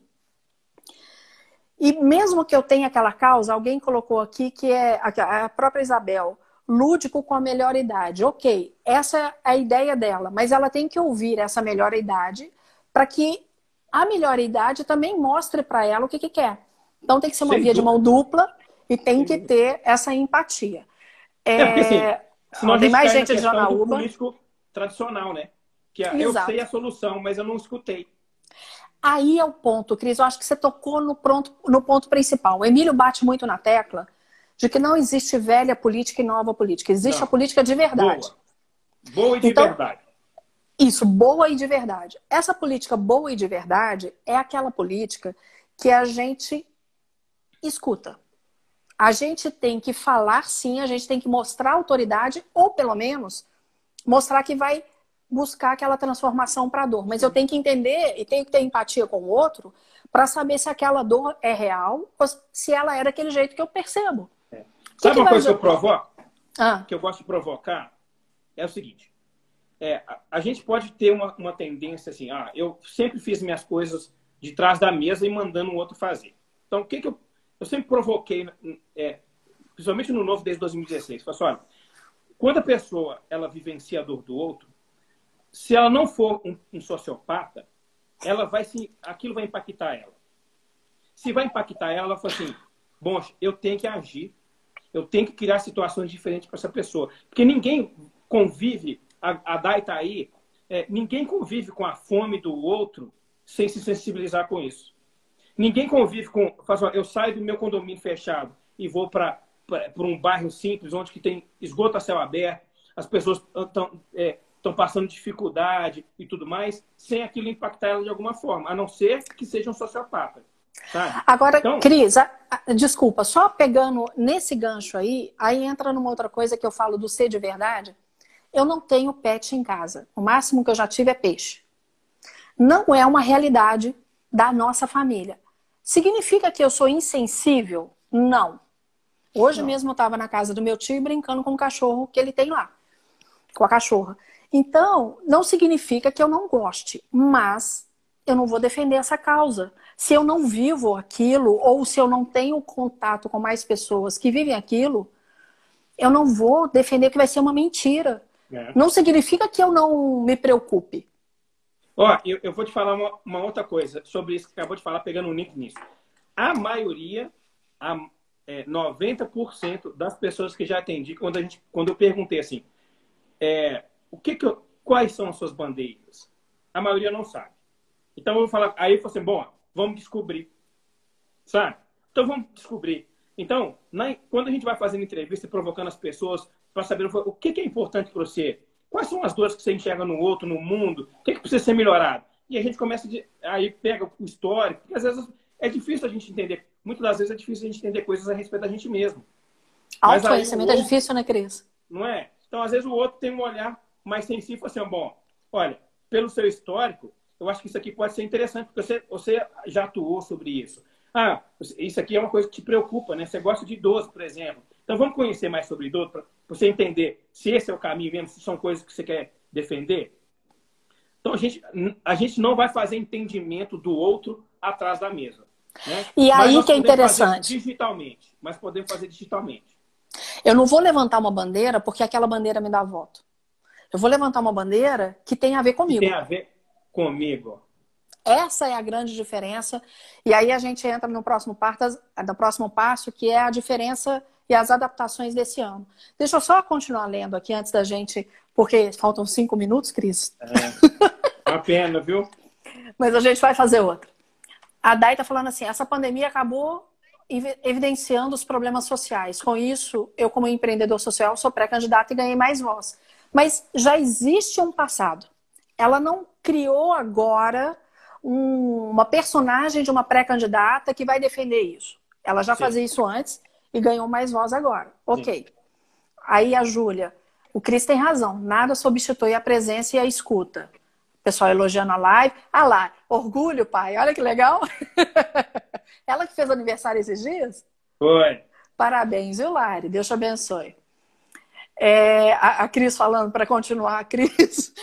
Speaker 1: E mesmo que eu tenha aquela causa, alguém colocou aqui que é a própria Isabel, lúdico com a melhor idade. Ok, essa é a ideia dela, mas ela tem que ouvir essa melhor idade para que a melhor idade também mostre para ela o que, que quer. Então tem que ser uma Sem via dúvida. de mão dupla e tem que ter essa empatia. É, é porque, assim, tem mais gente de Janaúba.
Speaker 2: político tradicional, né? Que é, eu sei a solução, mas eu não escutei.
Speaker 1: Aí é o ponto, Cris. Eu acho que você tocou no, pronto, no ponto principal. O Emílio bate muito na tecla de que não existe velha política e nova política. Existe não. a política de verdade.
Speaker 2: Boa, boa e de então, verdade.
Speaker 1: Isso, boa e de verdade. Essa política boa e de verdade é aquela política que a gente escuta. A gente tem que falar sim, a gente tem que mostrar autoridade, ou pelo menos mostrar que vai buscar aquela transformação para a dor. Mas eu tenho que entender e tenho que ter empatia com o outro para saber se aquela dor é real ou se ela é daquele jeito que eu percebo.
Speaker 2: É. Sabe que uma que coisa que eu provoco? Ah. Que eu gosto de provocar? É o seguinte. É, a, a, gente pode ter uma, uma tendência assim, ah, eu sempre fiz minhas coisas de trás da mesa e mandando o outro fazer. Então, o que, que eu eu sempre provoquei, é, principalmente no novo desde 2016, falei assim, olha, quando a pessoa ela vivencia a dor do outro, se ela não for um, um sociopata, ela vai se, aquilo vai impactar ela. Se vai impactar ela, ela fala assim, bom, eu tenho que agir, eu tenho que criar situações diferentes para essa pessoa, porque ninguém convive, a, a Dai tá aí, é, ninguém convive com a fome do outro sem se sensibilizar com isso. Ninguém convive com. Faz, eu saio do meu condomínio fechado e vou para um bairro simples, onde que tem esgoto a céu aberto, as pessoas estão é, passando dificuldade e tudo mais, sem aquilo impactar ela de alguma forma, a não ser que seja um sociopata. Sabe?
Speaker 1: Agora, então... Cris, a, a, desculpa, só pegando nesse gancho aí, aí entra numa outra coisa que eu falo do ser de verdade. Eu não tenho pet em casa. O máximo que eu já tive é peixe. Não é uma realidade da nossa família. Significa que eu sou insensível? Não. Hoje Não. mesmo eu estava na casa do meu tio brincando com o cachorro que ele tem lá, com a cachorra. Então, não significa que eu não goste, mas eu não vou defender essa causa. Se eu não vivo aquilo, ou se eu não tenho contato com mais pessoas que vivem aquilo, eu não vou defender que vai ser uma mentira. É. Não significa que eu não me preocupe.
Speaker 2: Ó, eu, eu vou te falar uma, uma, outra coisa sobre isso que acabou de falar, pegando um link nisso. A maioria, a, é, 90% das pessoas que já atendi, quando, a gente, quando eu perguntei assim, é, o que que eu, quais são as suas bandeiras? A maioria não sabe. Então eu vou falar, aí eu falei assim, bom, vamos descobrir. Sabe? Então vamos descobrir. Então, na, quando a gente vai fazendo entrevista e provocando as pessoas para saber o que, que é importante para você, Quais são as dores que você enxerga no outro, no mundo? O que, que precisa ser melhorado? E a gente começa de, aí pega o histórico, porque às vezes é difícil a gente entender, muitas das vezes é difícil a gente entender coisas a respeito da gente mesmo.
Speaker 1: Autoconhecimento é difícil, né, Cris?
Speaker 2: Não é? Então, às vezes o outro tem um olhar mais sensível, assim, bom, olha, pelo seu histórico, eu acho que isso aqui pode ser interessante, porque você, você já atuou sobre isso. Ah, isso aqui é uma coisa que te preocupa, né? Você gosta de idoso, por exemplo. Então vamos conhecer mais sobre idoso para você entender se esse é o caminho mesmo, se são coisas que você quer defender. Então a gente, a gente não vai fazer entendimento do outro atrás da mesa. Né?
Speaker 1: E mas aí que é interessante.
Speaker 2: Digitalmente, mas podemos fazer digitalmente.
Speaker 1: Eu não vou levantar uma bandeira porque aquela bandeira me dá voto. Eu vou levantar uma bandeira que tem a ver comigo.
Speaker 2: Tem a ver comigo.
Speaker 1: Essa é a grande diferença. E aí a gente entra no próximo, passo, no próximo passo, que é a diferença e as adaptações desse ano. Deixa eu só continuar lendo aqui antes da gente, porque faltam cinco minutos, Cris.
Speaker 2: É, uma pena, viu? [LAUGHS]
Speaker 1: Mas a gente vai fazer outra. A Dai está falando assim: essa pandemia acabou evidenciando os problemas sociais. Com isso, eu, como empreendedor social, sou pré-candidata e ganhei mais voz. Mas já existe um passado. Ela não criou agora um, uma personagem de uma pré-candidata que vai defender isso. Ela já Sim. fazia isso antes e ganhou mais voz agora. Ok. Sim. Aí a Júlia, o Cris tem razão. Nada substitui a presença e a escuta. O pessoal elogiando a live. Ah lá, orgulho, pai. Olha que legal. [LAUGHS] Ela que fez aniversário esses dias?
Speaker 2: Foi.
Speaker 1: Parabéns, viu, Lari? Deus te abençoe. É, a, a Cris falando para continuar, a [LAUGHS] Cris.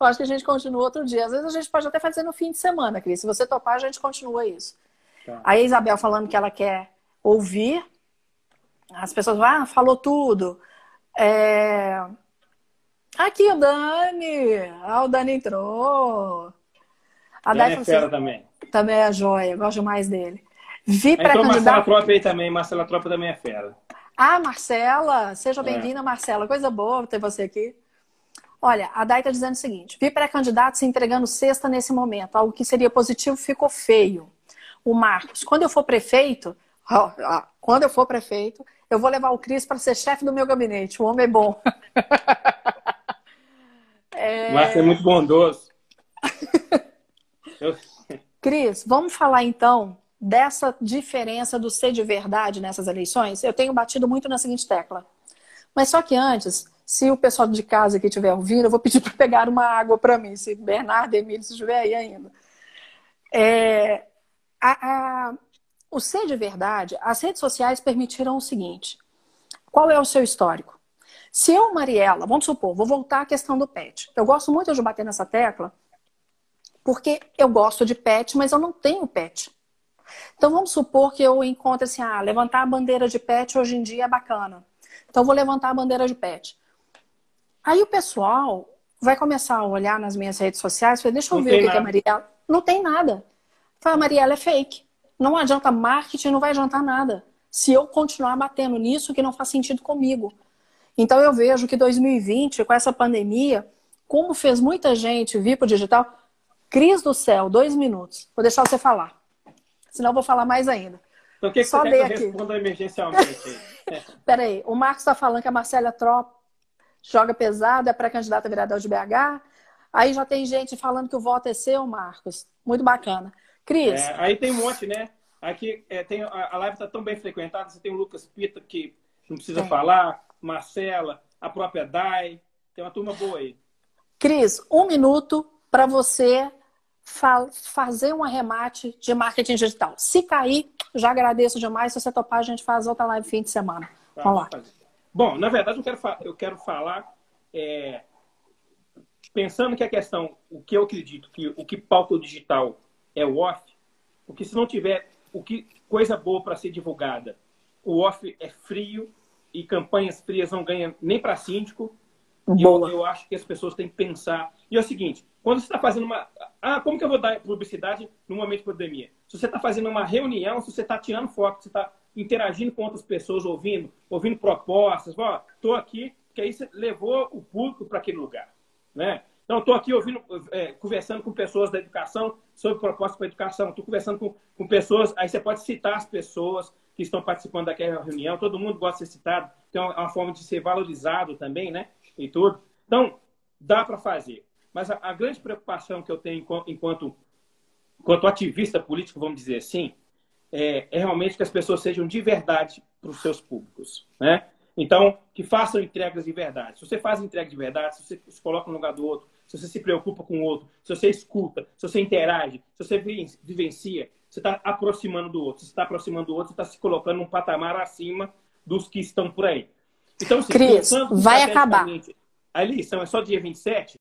Speaker 1: Eu acho que a gente continua outro dia. Às vezes a gente pode até fazer no fim de semana, Cris. Se você topar, a gente continua isso. Tá. Aí a Isabel falando que ela quer ouvir. As pessoas vão, ah, falou tudo. É... Aqui o Dani. Ah, o Dani entrou.
Speaker 2: A Dani é fera assim, também.
Speaker 1: Também é joia, gosto mais dele. Vi
Speaker 2: para Marcela Tropa aí também. Marcela Tropa também é fera.
Speaker 1: Ah, Marcela, seja é. bem-vinda, é. Marcela. Coisa boa ter você aqui. Olha, a Dai está dizendo o seguinte: vi pré-candidato se entregando sexta nesse momento. Algo que seria positivo ficou feio. O Marcos, quando eu for prefeito, ó, ó, quando eu for prefeito, eu vou levar o Cris para ser chefe do meu gabinete. O homem é bom. [LAUGHS]
Speaker 2: é... Marcos é muito bondoso. [LAUGHS]
Speaker 1: eu... Cris, vamos falar então dessa diferença do ser de verdade nessas eleições? Eu tenho batido muito na seguinte tecla. Mas só que antes, se o pessoal de casa que estiver ouvindo, eu vou pedir [LAUGHS] para pegar uma água para mim, se Bernardo, Emílio, estiver aí ainda. É, a, a, o ser de verdade, as redes sociais permitiram o seguinte: qual é o seu histórico? Se eu, Mariela, vamos supor, vou voltar à questão do pet. Eu gosto muito de bater nessa tecla, porque eu gosto de pet, mas eu não tenho pet. Então vamos supor que eu encontre assim, ah, levantar a bandeira de pet hoje em dia é bacana. Então vou levantar a bandeira de pet. Aí o pessoal vai começar a olhar nas minhas redes sociais falar, deixa eu não ver o que, que é Mariela. Não tem nada. Fala, Mariela é fake. Não adianta marketing, não vai adiantar nada. Se eu continuar batendo nisso que não faz sentido comigo. Então eu vejo que 2020, com essa pandemia, como fez muita gente vir para o digital, Cris do céu, dois minutos. Vou deixar você falar. Senão eu vou falar mais ainda.
Speaker 2: Então o que, que Só você quer que eu responda emergencialmente? [LAUGHS]
Speaker 1: Peraí, o Marcos está falando que a Marcela Trop joga pesado, é pré-candidata a vereador de BH. Aí já tem gente falando que o voto é seu, Marcos. Muito bacana. Cris.
Speaker 2: É, aí tem um monte, né? Aqui é, tem, a, live está tão bem frequentada, você tem o Lucas Pita, que não precisa tem. falar, Marcela, a própria Dai. Tem uma turma boa aí.
Speaker 1: Cris, um minuto para você fa fazer um arremate de marketing digital. Se cair, já agradeço demais. Se você topar, a gente faz outra live fim de semana. Tá, Vamos lá. Fazer.
Speaker 2: Bom, na verdade, eu quero, eu quero falar, é, pensando que a questão, o que eu acredito, que o que pauta o digital é o off, porque se não tiver o que coisa boa para ser divulgada, o off é frio e campanhas frias não ganham nem para síndico. Eu, eu acho que as pessoas têm que pensar. E é o seguinte, quando você está fazendo uma. Ah, como que eu vou dar publicidade no momento de pandemia? Se você está fazendo uma reunião, se você está tirando foto, se você está interagindo com outras pessoas, ouvindo, ouvindo propostas. Ó, estou aqui, porque aí você levou o público para aquele lugar. Né? Então, estou aqui ouvindo, é, conversando com pessoas da educação sobre propostas para a educação. Estou conversando com, com pessoas, aí você pode citar as pessoas que estão participando daquela reunião. Todo mundo gosta de ser citado, então é uma forma de ser valorizado também, né? E tudo. Então, dá para fazer. Mas a, a, grande preocupação que eu tenho enquanto, enquanto ativista político, vamos dizer assim, é, é realmente que as pessoas sejam de verdade para os seus públicos, né? Então, que façam entregas de verdade. Se você faz entrega de verdade, se você se coloca no lugar do outro, se você se preocupa com o outro, se você escuta, se você interage, se você vivencia, você está aproximando do outro. Se está aproximando do outro, você está se colocando num patamar acima dos que estão por aí. Então, assim,
Speaker 1: Cris, vai acabar.
Speaker 2: A eleição é só dia 27?